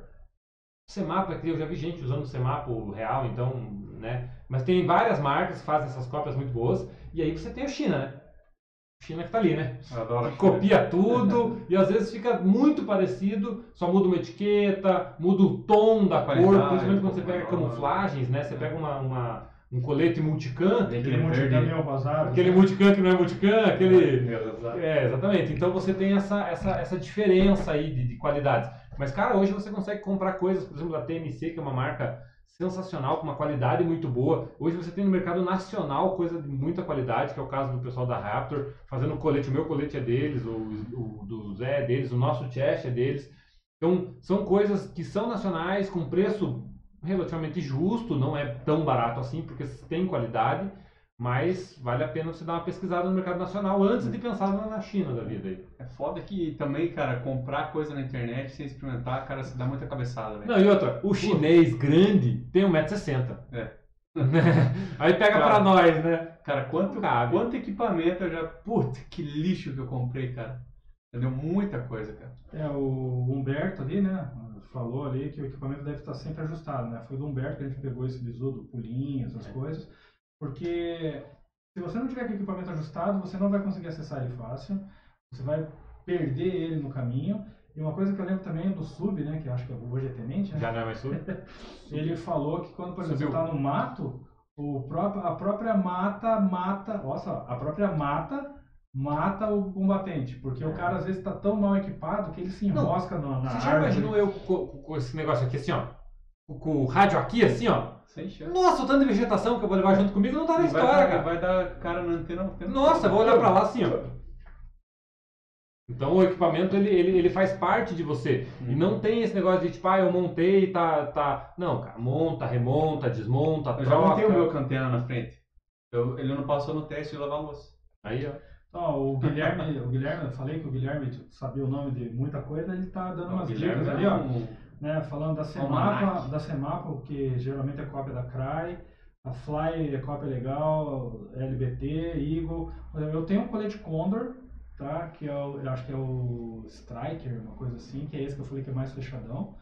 S1: Semapo, é que eu já vi gente usando o Semapo real, então, né? Mas tem várias marcas que fazem essas cópias muito boas. E aí você tem o China, né? China que tá ali, né?
S3: Adoro.
S1: Copia tudo e às vezes fica muito parecido, só muda uma etiqueta, muda o tom da cor, principalmente quando você pega camuflagens, né? Você pega uma, uma- um colete multicam,
S2: Aquele
S3: verde.
S2: meio rosado.
S1: aquele multicam que não é multicam, aquele...
S3: Meu Deus,
S1: É, exatamente. Então você tem essa, essa, essa diferença aí de, de qualidades. Mas, cara, hoje você consegue comprar coisas, por exemplo, da TMC, que é uma marca sensacional, com uma qualidade muito boa. Hoje você tem no mercado nacional coisa de muita qualidade, que é o caso do pessoal da Raptor, fazendo colete. O meu colete é deles, o, o do Zé é deles, o nosso Chest é deles. Então, são coisas que são nacionais, com preço relativamente justo, não é tão barato assim, porque tem qualidade, mas vale a pena você dar uma pesquisada no mercado nacional antes de pensar na na China da vida aí.
S3: É foda que também, cara, comprar coisa na internet sem experimentar, cara, se dá muita cabeçada, velho.
S1: Não, e outra, o chinês grande tem 1,60m.
S3: É.
S1: aí pega
S3: Cara.
S1: pra nós, né?
S3: Cara, quanto,
S1: Cabe.
S3: quanto equipamento eu já. Puta, que lixo que eu comprei, cara. Deu muita coisa, cara.
S2: É, o Humberto ali, né? Falou ali que o equipamento deve estar sempre ajustado, né? Foi do Humberto que a gente pegou esse bizu do pulinho, essas coisas. Porque se você não tiver com o equipamento ajustado, você não vai conseguir acessar ele fácil. Você vai perder ele no caminho. E uma coisa que eu lembro também é do Sub, né? Que acho que hoje é tenente, né?
S1: Já não é mais sub?
S2: Ele falou que quando, por exemplo, você
S3: Subiu.
S2: está no mato, o próprio, a própria mata mata. Só, a própria mata mata o combatente. Porque o cara às vezes está tão mal equipado que ele se
S1: Não,
S2: enrosca na, na
S1: Você já
S2: árvore.
S1: imaginou eu com, com esse negócio aqui assim, ó? com o rádio aqui, assim, ó.
S3: Sem chance.
S1: Nossa, o tanto de vegetação que eu vou levar junto comigo não tá na
S3: vai,
S1: história,
S3: dar-
S1: cara.
S3: vai dar cara na antena
S1: Nossa, eu vou olhar pra lá assim, ó. Então o equipamento ele, ele, ele faz parte de você. E não tem esse negócio de tipo, ah, eu montei tá, tá. Não, cara, monta, remonta, desmonta,
S3: Eu já
S1: troca.
S3: montei o meu com antena na frente. Eu- ele não passou no teste de lavar a louça.
S1: Aí, ó.
S2: Então, o Guilherme, o Guilherme, eu falei que o Guilherme sabia o nome de muita coisa, ele tá dando umas
S3: O Guilherme
S2: dicas
S3: é
S2: ali, ó.
S3: um-
S2: né, falando da. Semapa, da Semapa, que geralmente é cópia da CRY, a Fly é cópia legal, LBT, Eagle. Eu tenho um colete Condor, tá? Que é o, eu acho que é o Striker, uma coisa assim, que é esse que eu falei que é mais fechadão.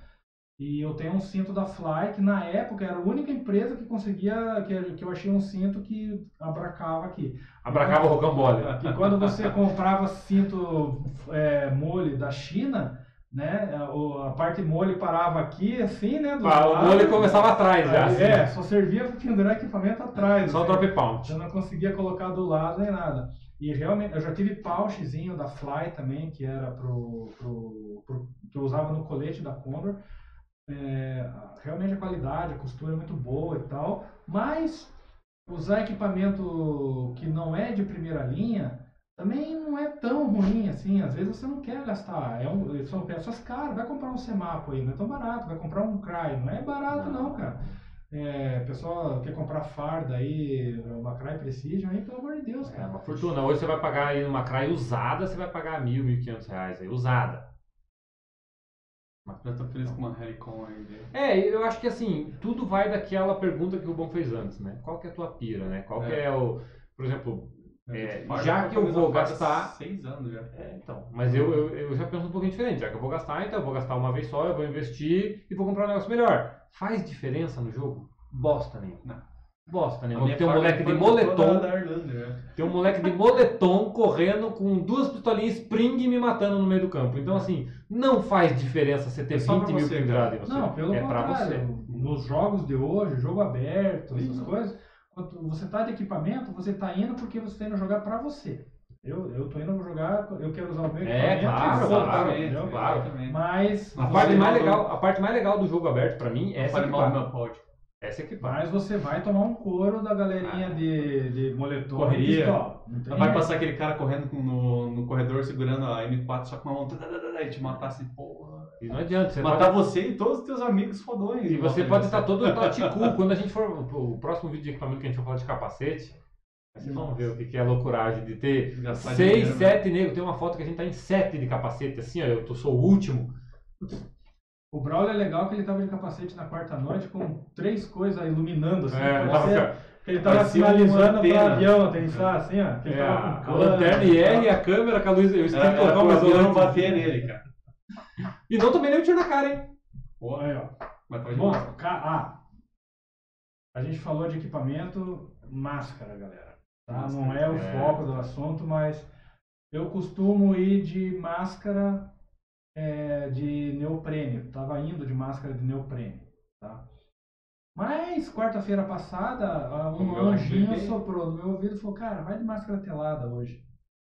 S2: E eu tenho um cinto da Fly, que na época era a única empresa que conseguia, que, que eu achei um cinto que abracava aqui.
S1: Abracava o rocambole.
S2: E quando você comprava cinto é, mole da China, né, a, parte mole parava aqui, assim, né? do
S1: Ah, o mole começava atrás já.
S2: Aí,
S1: assim.
S2: É, só servia para pendurar equipamento atrás.
S1: Só
S2: assim.
S1: drop pound.
S2: Eu não conseguia colocar do lado nem nada. E realmente, eu já tive pouchzinho da Fly também, que era pro, pro, pro- que eu usava no colete da Condor. É, realmente a qualidade, a costura é muito boa e tal, mas usar equipamento que não é de primeira linha também não é tão ruim assim. Às vezes você não quer gastar, é um, são peças caras. Vai comprar um Semapo aí, não é tão barato. Vai comprar um Cry, não é barato não, cara. É, pessoal quer comprar farda aí, uma Cry Precision aí, pelo amor de Deus,
S1: É
S2: cara.
S1: uma fortuna. Hoje você vai pagar aí numa crai usada, você vai pagar mil, mil e quinhentos reais aí, usada.
S3: Eu tô feliz com uma Helicon aí. dele.
S1: É, eu acho que assim, tudo vai daquela pergunta que o Bom fez antes, né? Qual que é a tua pira, né? Qual que
S3: É.
S1: é o. Por exemplo, É, já que eu vou gastar-
S3: Seis anos já.
S1: É, então. Mas eu, eu, eu já penso um pouquinho diferente. Já que eu vou gastar, então eu vou gastar uma vez só, eu vou investir e vou comprar um negócio melhor. Faz diferença no jogo? Bosta nenhuma.
S3: Não.
S1: Bosta
S3: minha
S1: Tem um moleque de moletom.
S3: Irlanda, já.
S1: Tem um moleque de moletom correndo com duas pistolinhas Spring me matando no meio do campo. Então, assim, não faz diferença você ter
S3: É só
S1: 20
S3: pra
S1: mil
S3: você,
S1: pendurados em você.
S2: Não, pelo
S1: é pra você.
S2: Nos jogos de hoje, jogo aberto, essas
S3: Sim.
S2: coisas, quando você tá de equipamento, você tá indo porque você tá indo jogar pra você. Eu, eu tô indo jogar, eu quero usar o meu
S1: É,
S2: equipamento.
S1: claro, claro,
S2: entendeu?
S1: claro.
S3: Exatamente.
S2: Mas,
S1: A parte, mais legal, a parte mais legal do jogo aberto pra mim é essa
S3: mal do meu.
S1: Essa equipar.
S2: mas você vai tomar um couro da galerinha
S1: Ah.
S2: de, de moletom
S3: Correria.
S2: e
S3: Vai passar aquele cara correndo no, no corredor segurando a M4 só com uma mão e te matar assim, porra.
S1: E não adianta. Você
S3: Matar
S1: pode...
S3: você e todos os teus amigos fodões.
S1: E você pode
S3: de
S1: estar todo taticu. Quando a gente for. O próximo vídeo de equipamento que a gente for falar de capacete, vocês vão ver o que que é a loucuragem de ter
S3: Gastar
S1: seis,
S3: dinheiro, né?
S1: sete negros. Tem uma foto que a gente tá em sete de capacete, assim, ó. Eu tô- sou o último.
S2: O Brawl é legal que ele tava de capacete na quarta noite com três coisas iluminando assim.
S1: É, tava
S2: que ele tava sinalizando para
S3: antena.
S2: avião aterrissar assim, ó. Que
S1: ó.
S2: ele
S1: É,
S2: tava
S1: a,
S2: com
S1: a
S2: cano
S1: lanterna
S2: e
S1: IR e a câmera com a luz. Eu esqueci de colocar uma
S3: o avião não bater nele, cara.
S1: E não tomei nem um tiro na cara, hein?
S3: Porra,
S2: Aí, ó.
S3: mas de
S2: Bom, ah, a gente falou de equipamento, máscara, galera. Tá?
S3: Máscara,
S2: Não é o
S1: é.
S2: foco do assunto, mas eu costumo ir de máscara é, de neoprene. Tava indo de máscara de neoprene, tá? Mas quarta-feira passada, um
S3: Meu
S2: anjinho soprou no meu ouvido e falou: Cara, vai de máscara telada hoje.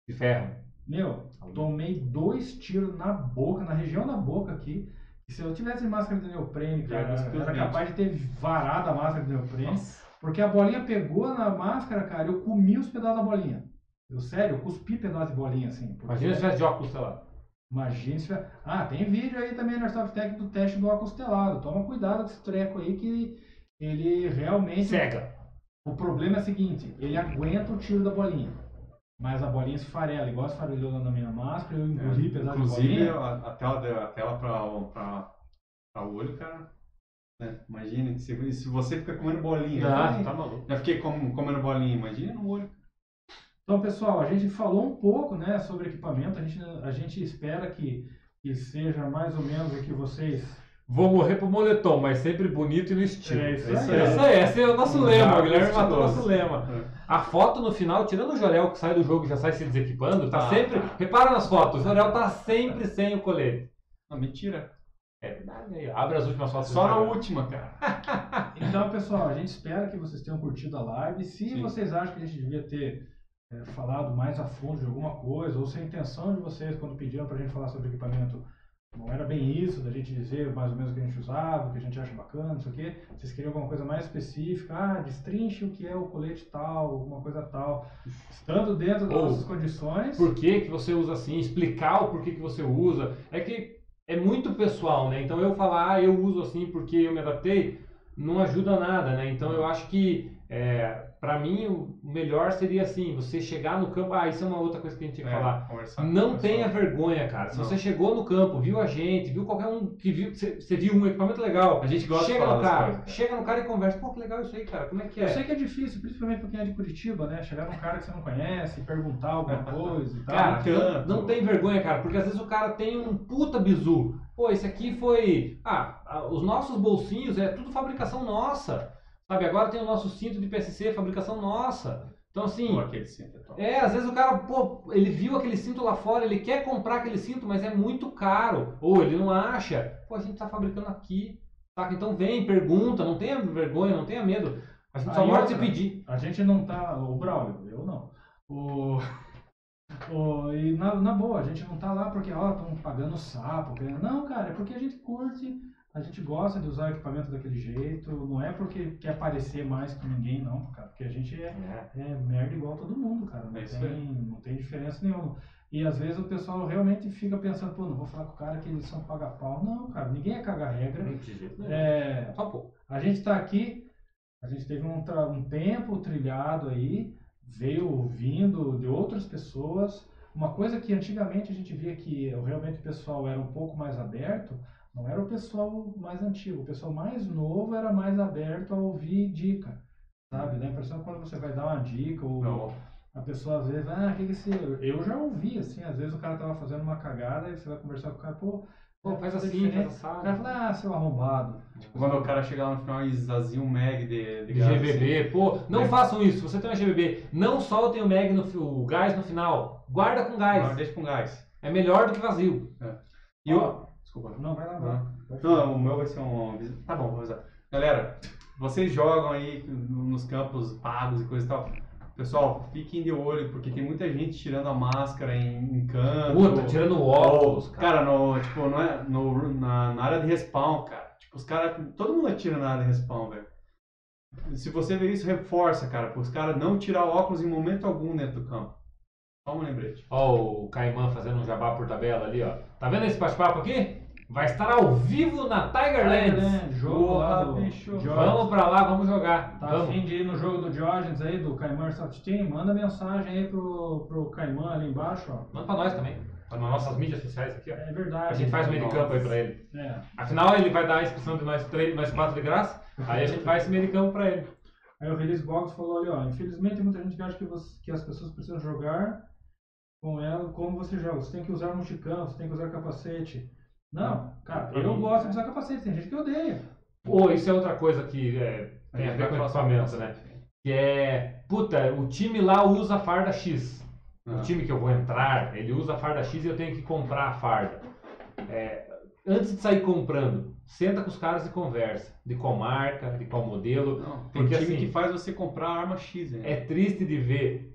S1: De ferro.
S2: Meu, tomei dois tiros na boca, na região da boca aqui. E se eu tivesse máscara de neoprene, cara,
S3: os
S2: era capaz de ter varado a máscara de neoprene.
S3: Nossa.
S2: Porque a bolinha pegou na máscara, cara, eu comi os pedaços da bolinha. Eu, sério, eu cuspi pedaço de bolinha assim. porque-
S1: Imagina se tivesse de óculos, sei lá.
S2: Imagina se tiver- Ah, tem vídeo aí também no Airsoft Tech do teste do óculos telado. Toma cuidado com esse treco aí que ele realmente.
S1: Cega.
S2: O problema é o seguinte, ele aguenta o tiro da bolinha. Mas a bolinha esfarela, igual esfarelou na minha máscara, eu engoli pedaço de
S3: Inclusive, a, a tela, a tela pra, pra, pra olho, cara. Né? Imagina, se, se você fica comendo bolinha. Né?
S1: tá maluco.
S3: Já fiquei com- comendo bolinha, imagina no olho.
S2: Então, pessoal, a gente falou um pouco né, sobre equipamento. A gente, a gente espera que, que seja mais ou menos o que vocês.
S1: Vou morrer pro moletom, mas sempre bonito e no estilo.
S2: É isso aí.
S1: Esse aí, esse é o nosso
S3: Um
S1: lema. O Guilherme matou o nosso lema. A foto no final, tirando o Jorel que sai do jogo e já sai se desequipando, tá
S3: Ah,
S1: sempre.
S3: tá.
S1: Repara nas fotos, o Jorel tá sempre sem o colete.
S3: Não, mentira.
S1: É verdade. Abre as últimas fotos.
S3: Só na última, cara.
S2: Então, pessoal, a gente espera que vocês tenham curtido a live. Se
S3: Sim.
S2: vocês acham que a gente devia ter é, falado mais a fundo de alguma coisa, ou se a intenção de vocês, quando pediram pra gente falar sobre equipamento, não era bem isso da gente dizer mais ou menos o que a gente usava, o que a gente acha bacana, não sei o quê. Vocês queriam alguma coisa mais específica, ah, destrinche o que é o colete tal, alguma coisa tal. Estando dentro das
S1: Ou,
S2: nossas condições.
S1: Por que, que você usa assim, explicar o porquê que você usa. É que é muito pessoal, né? Então eu falar, ah, eu uso assim porque eu me adaptei, não ajuda nada, né? Então eu acho que, é, para mim, o melhor seria assim, você chegar no campo, ah, isso é uma outra coisa que a gente tinha que
S3: É,
S1: falar.
S3: conversar
S1: Não
S3: o
S1: tenha vergonha, cara. Se
S3: Não.
S1: você chegou no campo, viu a gente, viu qualquer um que viu, você você viu um equipamento legal,
S3: A gente gosta de
S1: chega
S3: falar
S1: no cara,
S3: coisas, cara.
S1: chega no cara e conversa, pô, que legal isso aí, cara. Como é que é?
S2: Eu sei que é difícil, principalmente pra quem é de Curitiba, né? Chegar num cara que você não conhece, perguntar alguma coisa e tal.
S1: Cara,
S3: tanto.
S1: não, não tem vergonha, cara, porque às vezes o cara tem um puta bizu. Pô, esse aqui foi. Ah, os nossos bolsinhos é tudo fabricação nossa. Sabe, agora tem o nosso cinto de PSC, fabricação nossa. Então, assim.
S3: Pô, aquele cinto é top.
S1: É, às vezes o cara, pô, ele viu aquele cinto lá fora, ele quer comprar aquele cinto, mas é muito caro. Ou ele não acha. Pô, a gente tá fabricando aqui. Saca? Então vem, pergunta, não tenha vergonha, não tenha medo. A gente só
S2: Aí
S1: morde se pedir.
S2: A gente não tá. O Braulio, eu não. O. o e na, na boa, a gente não tá lá porque, ó, estão pagando sapo. Não, cara, é porque a gente curte, a gente gosta de usar o equipamento daquele jeito. Não é porque quer parecer mais que ninguém, não, cara. Porque a gente é, é merda igual todo mundo, cara. Não,
S3: É
S2: tem, não tem diferença nenhuma. E às vezes o pessoal realmente fica pensando, pô, não vou falar com o cara que eles são paga-pau. Não, cara, ninguém é cagar regra.
S1: De jeito nenhum.
S2: É,
S1: Só pô.
S2: a gente está aqui, a gente teve um, um tempo trilhado aí, veio ouvindo de outras pessoas. Uma coisa que antigamente a gente via que realmente o pessoal era um pouco mais aberto, não era o pessoal mais antigo, o pessoal mais novo era mais aberto a ouvir dica, sabe? Dá a impressão quando você vai dar uma dica ou
S3: Não.
S2: a pessoa às vezes, ah, o que que esse... Eu já ouvi, assim, às vezes o cara tava fazendo uma cagada e você vai conversar com o cara, pô,
S1: Pô, faz
S2: fazer
S1: assim, faz
S2: O cara fala, ah, seu arrombado.
S3: Quando o cara chega lá no final e esvazia um mag de, de
S1: De
S3: gás,
S1: GBB, pô, não
S3: É.
S1: façam isso. Se você tem uma GBB, não soltem o mag no o gás no final. Guarda com
S3: assim,
S1: gás.
S3: agora deixa com gás.
S1: É melhor do que vazio.
S3: E
S2: Ó,
S3: o... Desculpa.
S2: Não, vai lá, vai
S3: Não.
S2: lá. Vai
S3: Não, o meu vai ser um. Tá bom, vou usar. Galera, vocês jogam aí nos campos pagos e coisa e tal. Pessoal, fiquem de olho, porque tem muita gente tirando a máscara em, em canto.
S1: Puta, tirando o óculos, cara.
S3: Cara, no, tipo, não é, no, na, na área de respawn, cara. Tipo, os caras. Todo mundo atira na área de respawn, velho. Se você ver isso, reforça, cara, para os caras não tirar o óculos em momento algum dentro do campo. Só um lembrete.
S1: Ó, o Caimã fazendo um jabá por tabela ali, ó. Tá vendo esse bate-papo aqui? Vai estar ao vivo na Tigerlands.
S2: Tigerland, jogo lá do
S3: bicho.
S1: Vamos pra lá, vamos jogar.
S2: Tá
S1: vamos.
S2: afim de ir no jogo do Diógenes aí, do Caimã Soft Team? Manda mensagem aí pro, pro Caimã ali embaixo, ó.
S1: Manda pra nós também. Nas nossas mídias sociais aqui, ó.
S2: É verdade.
S1: A gente faz um meio de campo aí pra ele.
S2: É.
S1: Afinal, ele vai dar a inscrição de nós três, nós quatro de graça. Aí a gente faz esse meio de campo pra ele.
S2: Aí o Release Box falou ali, ó. Infelizmente muita gente acha que, você- que as pessoas precisam jogar com ela como você joga. Você tem que usar multicampo, você tem que usar capacete. Não, cara, eu
S1: mim,
S2: gosto de usar capacete, tem gente que odeia.
S1: Pô, isso é outra coisa que é, tem a ver com equipamento, né? Que é, puta, o time lá usa a farda X. O
S3: Ah.
S1: time que eu vou entrar, ele usa a farda X e eu tenho que comprar a farda. É, antes de sair comprando, senta com os caras e conversa. De qual marca, de qual modelo.
S3: Não, tem
S1: Porque,
S3: time
S1: assim,
S3: que faz você comprar a arma X, né?
S1: É triste de ver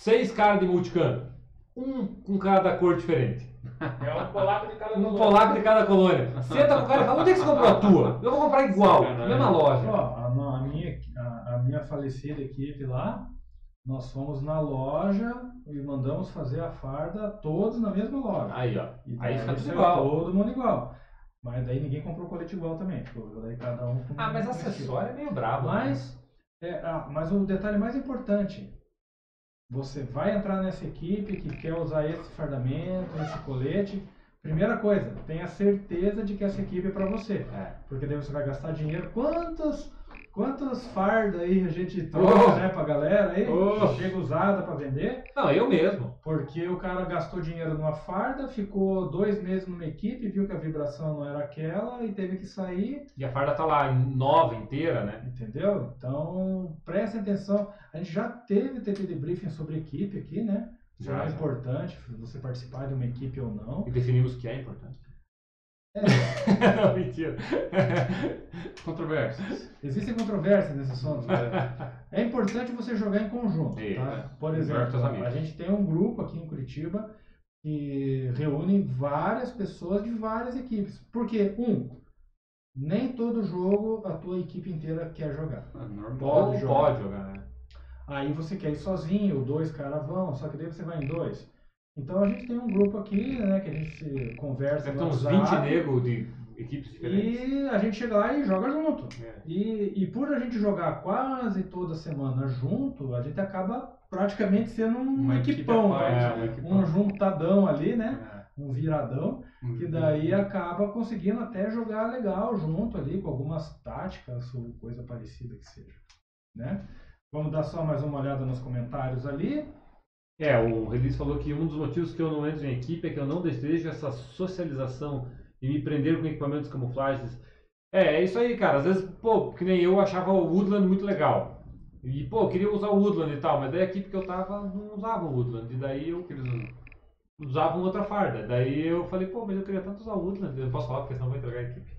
S1: seis caras de multicam. Um com cara da cor diferente.
S4: É um polaco de cada
S1: Um
S4: coluna.
S1: polaco de cada colônia. Senta com o cara e fala, onde é que você comprou a tua? Eu vou comprar igual,
S3: Sacanagem.
S1: mesma loja.
S2: Ó, a, a minha, a, a minha falecida equipe lá, nós fomos na loja e mandamos fazer a farda todos na mesma loja.
S1: Aí, ó.
S2: E
S1: Aí fica tudo igual.
S2: Todo mundo igual. Mas daí ninguém comprou colete igual também. Ficou daí cada um
S1: Ah, mas acessório é meio brabo. né?
S2: Mas, é, ah, mas o detalhe mais importante, você vai entrar nessa equipe que quer usar esse fardamento, esse colete. Primeira coisa, tenha certeza de que essa equipe é para você.
S1: É.
S2: Porque daí você vai gastar dinheiro. Quantas, quantas fardas aí a gente troca,
S1: Oh!
S2: né, pra galera aí?
S1: Oh!
S2: que Chega usada para vender.
S1: Não, eu mesmo.
S2: Porque o cara gastou dinheiro numa farda, ficou dois meses numa equipe, viu que a vibração não era aquela e teve que sair
S1: E a farda tá lá nova, inteira, né?
S2: Entendeu? Então, preste atenção. A gente já teve TP de briefing sobre equipe aqui, né?
S1: Já,
S2: Já é importante você participar de uma equipe ou não.
S1: E definimos o que é importante. Não, mentira.
S3: Controvérsias.
S2: existem controvérsias nesse assunto. né? É importante você jogar em conjunto,
S1: É,
S2: tá?
S1: é.
S2: Por exemplo, a gente tem um grupo aqui em Curitiba que reúne várias pessoas de várias equipes. Porque, um, nem todo jogo a tua equipe inteira quer jogar.
S3: Ah, normal.
S1: Pode,
S2: jogar.
S1: pode jogar, né?
S2: Aí você quer ir sozinho, dois caras vão, só que daí você vai em dois. Então a gente tem um grupo aqui, né, que a gente se conversa no
S1: uns
S2: WhatsApp,
S1: 20 negros de equipes diferentes.
S2: e a gente chega lá e joga junto.
S1: É.
S2: E, e por a gente jogar quase toda semana junto, a gente acaba praticamente sendo um
S3: Uma
S2: equipão,
S3: parte,
S2: né?
S3: uma equipe
S2: um juntadão ali, né?
S3: É.
S2: Um viradão,
S3: Uhum.
S2: que daí acaba conseguindo até jogar legal junto ali, com algumas táticas ou coisa parecida que seja, né? Vamos dar só mais uma olhada nos comentários ali.
S1: É, o Release falou que um dos motivos que eu não entro em equipe é que eu não desejo essa socialização e me prender com equipamentos camuflagens. É, é isso aí, cara. Às vezes, pô, que nem eu achava o Woodland muito legal. E, pô, eu queria usar o Woodland e tal, mas daí a equipe que eu tava não usava o Woodland. E daí eu
S3: Que eles usam.
S1: Usavam outra farda. Daí eu falei, pô, mas eu queria tanto usar o Woodland. Eu não posso falar porque senão eu vou entregar a equipe.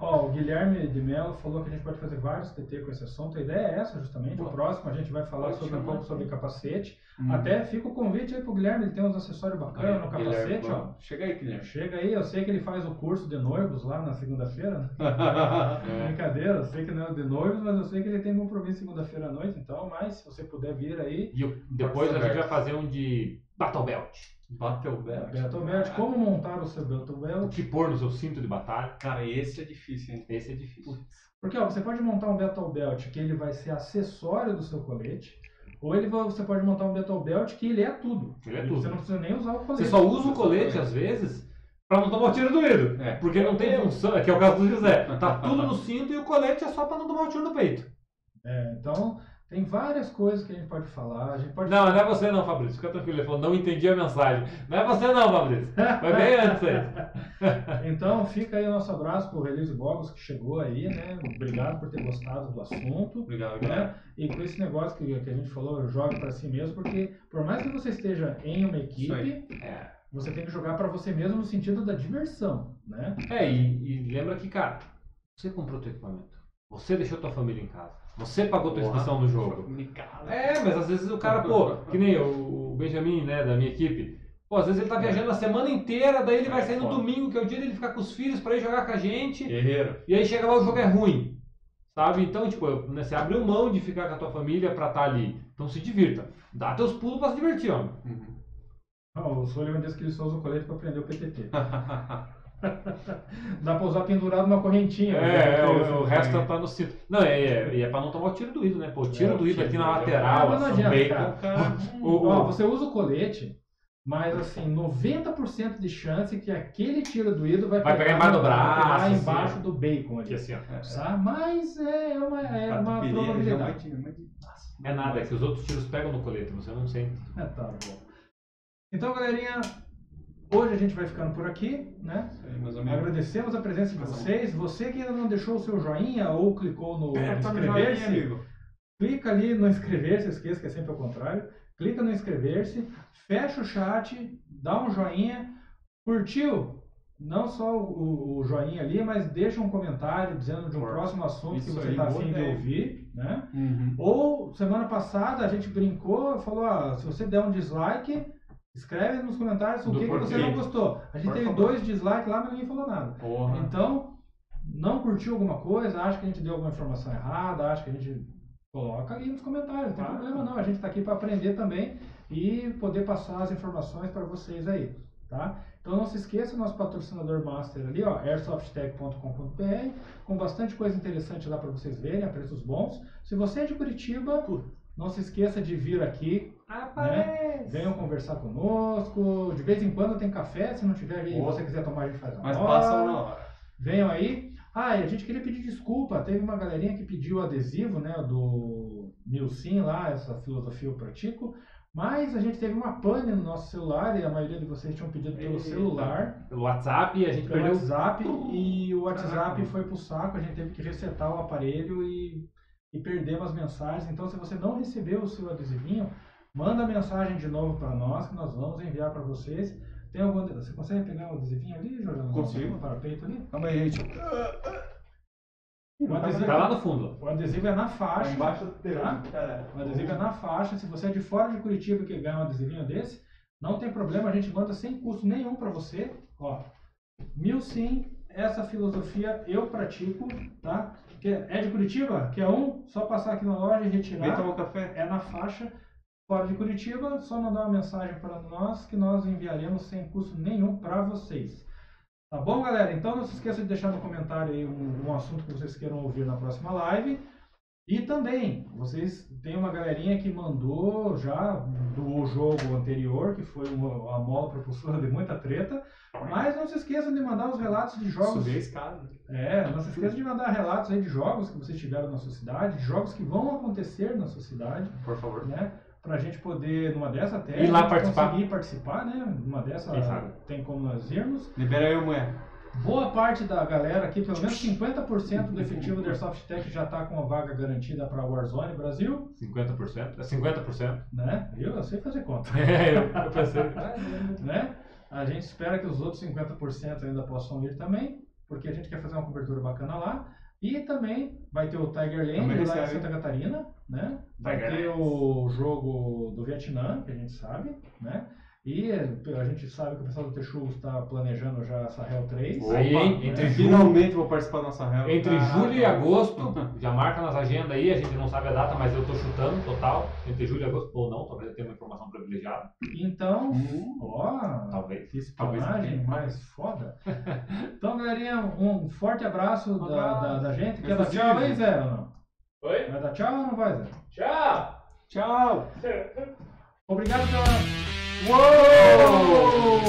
S2: Ó, o Guilherme de Mello falou que a gente pode fazer vários TT com esse assunto. A ideia é essa, justamente. O
S3: Boa.
S2: próximo a gente vai falar
S3: Pode
S2: sobre um pouco sobre
S3: sim.
S2: capacete.
S3: Hum.
S2: Até fica o convite aí pro Guilherme, ele tem uns acessórios bacanas no
S3: Guilherme,
S2: capacete, ó.
S3: vamos. Chega aí, Guilherme.
S2: Chega aí, eu sei que ele faz o curso de noivos lá na segunda-feira, né?
S3: É.
S2: Brincadeira, eu sei que não é o de noivos, mas eu sei que ele tem compromisso segunda-feira à noite, então, mas se você puder vir aí,
S1: E depois a gente vai fazer um de Battle Belt.
S3: Battle Belt.
S2: Beto Belt, como montar o seu
S1: O
S2: Belt?
S1: que pôr no seu cinto de batalha.
S3: Cara, esse é difícil, hein?
S1: Esse é difícil.
S2: Porque ó, você pode montar um Battle Belt que ele vai ser acessório do seu colete, ou ele vai- você pode montar um Battle Belt que ele é tudo.
S1: Ele é tudo.
S2: Você não precisa nem usar o colete.
S1: Você só usa o colete, às vezes, pra não tomar o tiro doído.
S3: É.
S1: Porque não tem função, que é o caso do José. Tá tudo no cinto e o colete é só pra não tomar o tiro no peito.
S2: É, então, tem várias coisas que a gente pode falar. A gente pode
S1: Não, não é você não, Fabrício. Fica tranquilo. Ele falou, não entendi a mensagem. Não é você não, Fabrício. Foi bem antes aí.
S2: Então fica aí o nosso abraço pro Release Bogos que chegou aí, né? Obrigado por ter gostado do assunto.
S3: Obrigado.
S2: Né? E com esse negócio que, que a gente falou, jogue pra si mesmo, porque por mais que você esteja em uma equipe,
S1: É,
S2: você tem que jogar pra você mesmo no sentido da diversão, né?
S1: É, e, e lembra que, cara, você comprou teu equipamento. Você deixou tua família em casa. Você pagou tua inscrição no jogo. É, mas às vezes o cara, pô, que nem o, o Benjamin, né, da minha equipe. Pô, às vezes ele tá viajando a semana inteira, daí ele vai
S3: É,
S1: sair no domingo, que é o dia dele ficar com os filhos pra ir jogar com a gente.
S3: Guerreiro.
S1: E aí chega lá o jogo é ruim. Sabe? Então, tipo, né, você abriu mão de ficar com a tua família pra estar ali. Então se divirta. Dá teus pulos pra se divertir, homem.
S3: Uhum.
S2: Ó, o Sullivan disse que ele só usa o colete pra prender o PTT. Dá pra usar pendurado numa correntinha. né?
S1: É, é, o, o
S2: Assim,
S1: resto
S2: né?
S1: tá no cinto. Não, é, é, e é pra não tomar o tiro doído, né? Pô, o tiro
S2: É, o
S1: doído
S3: tiro
S1: aqui na
S3: é
S1: lateral,
S2: Mas não
S1: assim,
S2: adianta,
S3: bacon,
S2: cara.
S3: cara.
S1: O-
S2: Ó, você usa o colete, mas assim, 90% de chance que aquele tiro doído vai,
S1: Vai pegar embaixo do braço, assim,
S2: embaixo do bacon
S1: aqui
S2: ali.
S1: assim, ó.
S2: Tá? Mas é uma, é uma
S3: Catupiry, região
S2: probabilidade.
S3: mais de- mais de- Nossa,
S1: É nada, é que os outros tiros pegam no colete, você não sente.
S2: É, tá bom. Então, galerinha, hoje a gente vai ficando por aqui, né?
S3: Aí.
S2: Agradecemos a presença de vocês. Você que ainda não deixou o seu joinha ou clicou no
S3: joinha,
S2: inscrever-se, clica ali no inscrever-se, esqueça que é sempre ao contrário. Clica no inscrever-se, fecha o chat, dá um joinha, curtiu? Não só o, o joinha ali, mas deixa um comentário dizendo de um próximo assunto que você está afim de ouvir, né?
S3: Uhum.
S2: Ou semana passada a gente brincou, falou, ah, se você der um dislike, escreve nos comentários o que, que você não gostou. A gente
S3: Por
S2: teve
S3: favor.
S2: dois dislikes lá, mas ninguém falou nada.
S3: Porra.
S2: Então, não curtiu alguma coisa, acha que a gente deu alguma informação errada, acha que a gente coloca ali nos comentários, não tem
S3: Ah.
S2: problema não. A gente está aqui para aprender também e poder passar as informações para vocês aí, tá? Então não se esqueça, nosso patrocinador master ali, ó, airsoftech.com.br, com bastante coisa interessante lá para vocês verem, a preços bons. Se você é de Curitiba, não se esqueça de vir aqui,
S1: Rapaz!
S2: venham conversar conosco. De vez em quando tem café, se não tiver e você quiser tomar, a gente faz na
S3: Mas
S2: hora.
S3: passam na hora.
S2: Venham aí. Ah, e a gente queria pedir desculpa. Teve uma galerinha que pediu adesivo, né? Do Milsim lá, essa filosofia eu pratico. Mas a gente teve uma pane no nosso celular e a maioria de vocês tinham pedido pelo
S1: Eita.
S2: celular,
S1: Pelo WhatsApp, a gente
S2: pelo
S1: perdeu.
S2: WhatsApp, e o WhatsApp
S3: Caraca.
S2: foi pro saco. A gente teve que resetar o aparelho e, e perdemos as mensagens. Então, se você não recebeu o seu adesivinho, manda a mensagem de novo para nós que nós vamos enviar para vocês. Tem algum, você consegue pegar o adesivinho ali, Jorge?
S3: Consigo.
S2: Para o peito ali?
S3: Calma aí, gente.
S2: O adesivo,
S1: Tá lá no fundo.
S2: o adesivo é na faixa.
S3: Embaixo do.
S2: Tá? O adesivo é na faixa. Se você é de fora de Curitiba que ganha um adesivinho desse, Não tem problema, a gente manda sem custo nenhum para você. Ó, mil sim, essa filosofia eu pratico, tá? Quer- É de Curitiba? Quer um? Só passar aqui na loja e retirar.
S3: Vem tomar um café.
S2: é na faixa fora de Curitiba, só mandar uma mensagem para nós que nós enviaremos sem custo nenhum para vocês. Tá bom, galera? Então não se esqueça de deixar no comentário aí um, um assunto que vocês queiram ouvir na próxima live. E também, vocês tem uma galerinha que mandou já do jogo anterior, que foi uma, a mola propulsora de muita treta. Mas não se esqueçam de mandar os relatos de jogos
S3: Subir a escada.
S2: é, não se esqueça de mandar relatos aí de jogos que vocês tiveram na sua cidade, de jogos que vão acontecer na sua cidade,
S3: Por favor.
S2: né? Pra gente poder, numa dessa até,
S1: Ir lá participar.
S2: conseguir participar, né? Numa dessa tem como nós irmos.
S3: Libera eu, mulher.
S2: Boa parte da galera aqui, pelo menos 50% do efetivo da Airsoft Tech já tá com a vaga garantida para Warzone Brasil,
S1: 50%? É 50%.
S2: né? Eu, eu sei fazer conta.
S1: É, eu, eu pensei.
S2: né? A gente espera que os outros 50% ainda possam ir também, porque a gente quer fazer uma cobertura bacana lá. E também vai ter o Tiger
S3: Também
S2: lá em. Santa Catarina, né? Vai
S1: Tiger
S2: ter
S1: Lane.
S2: o jogo do Vietnã, que a gente sabe, né? E a gente sabe que o pessoal do Texugos está planejando já essa Hell 3.
S1: Aí, hein? Entre julho,
S3: Finalmente vou participar da nossa reunião.
S1: entre
S3: Caraca.
S1: julho e agosto, já marca nas agendas aí, a gente não sabe a data, mas eu tô chutando total. Entre julho e agosto, ou não, talvez eu tenha uma informação privilegiada.
S2: Então,
S3: Hum.
S2: ó,
S1: Talvez.
S2: que
S1: Talvez
S2: espionagem mais foda. Então, galerinha, um forte abraço,
S3: Um
S2: da,
S3: abraço.
S2: da, da gente.
S3: É
S2: Quer dar tchau aí, Zé, ou não?
S4: Oi?
S2: Vai dar tchau ou não vai, Zé?
S4: Tchau!
S3: Tchau.
S2: Obrigado pela.
S3: Whoa!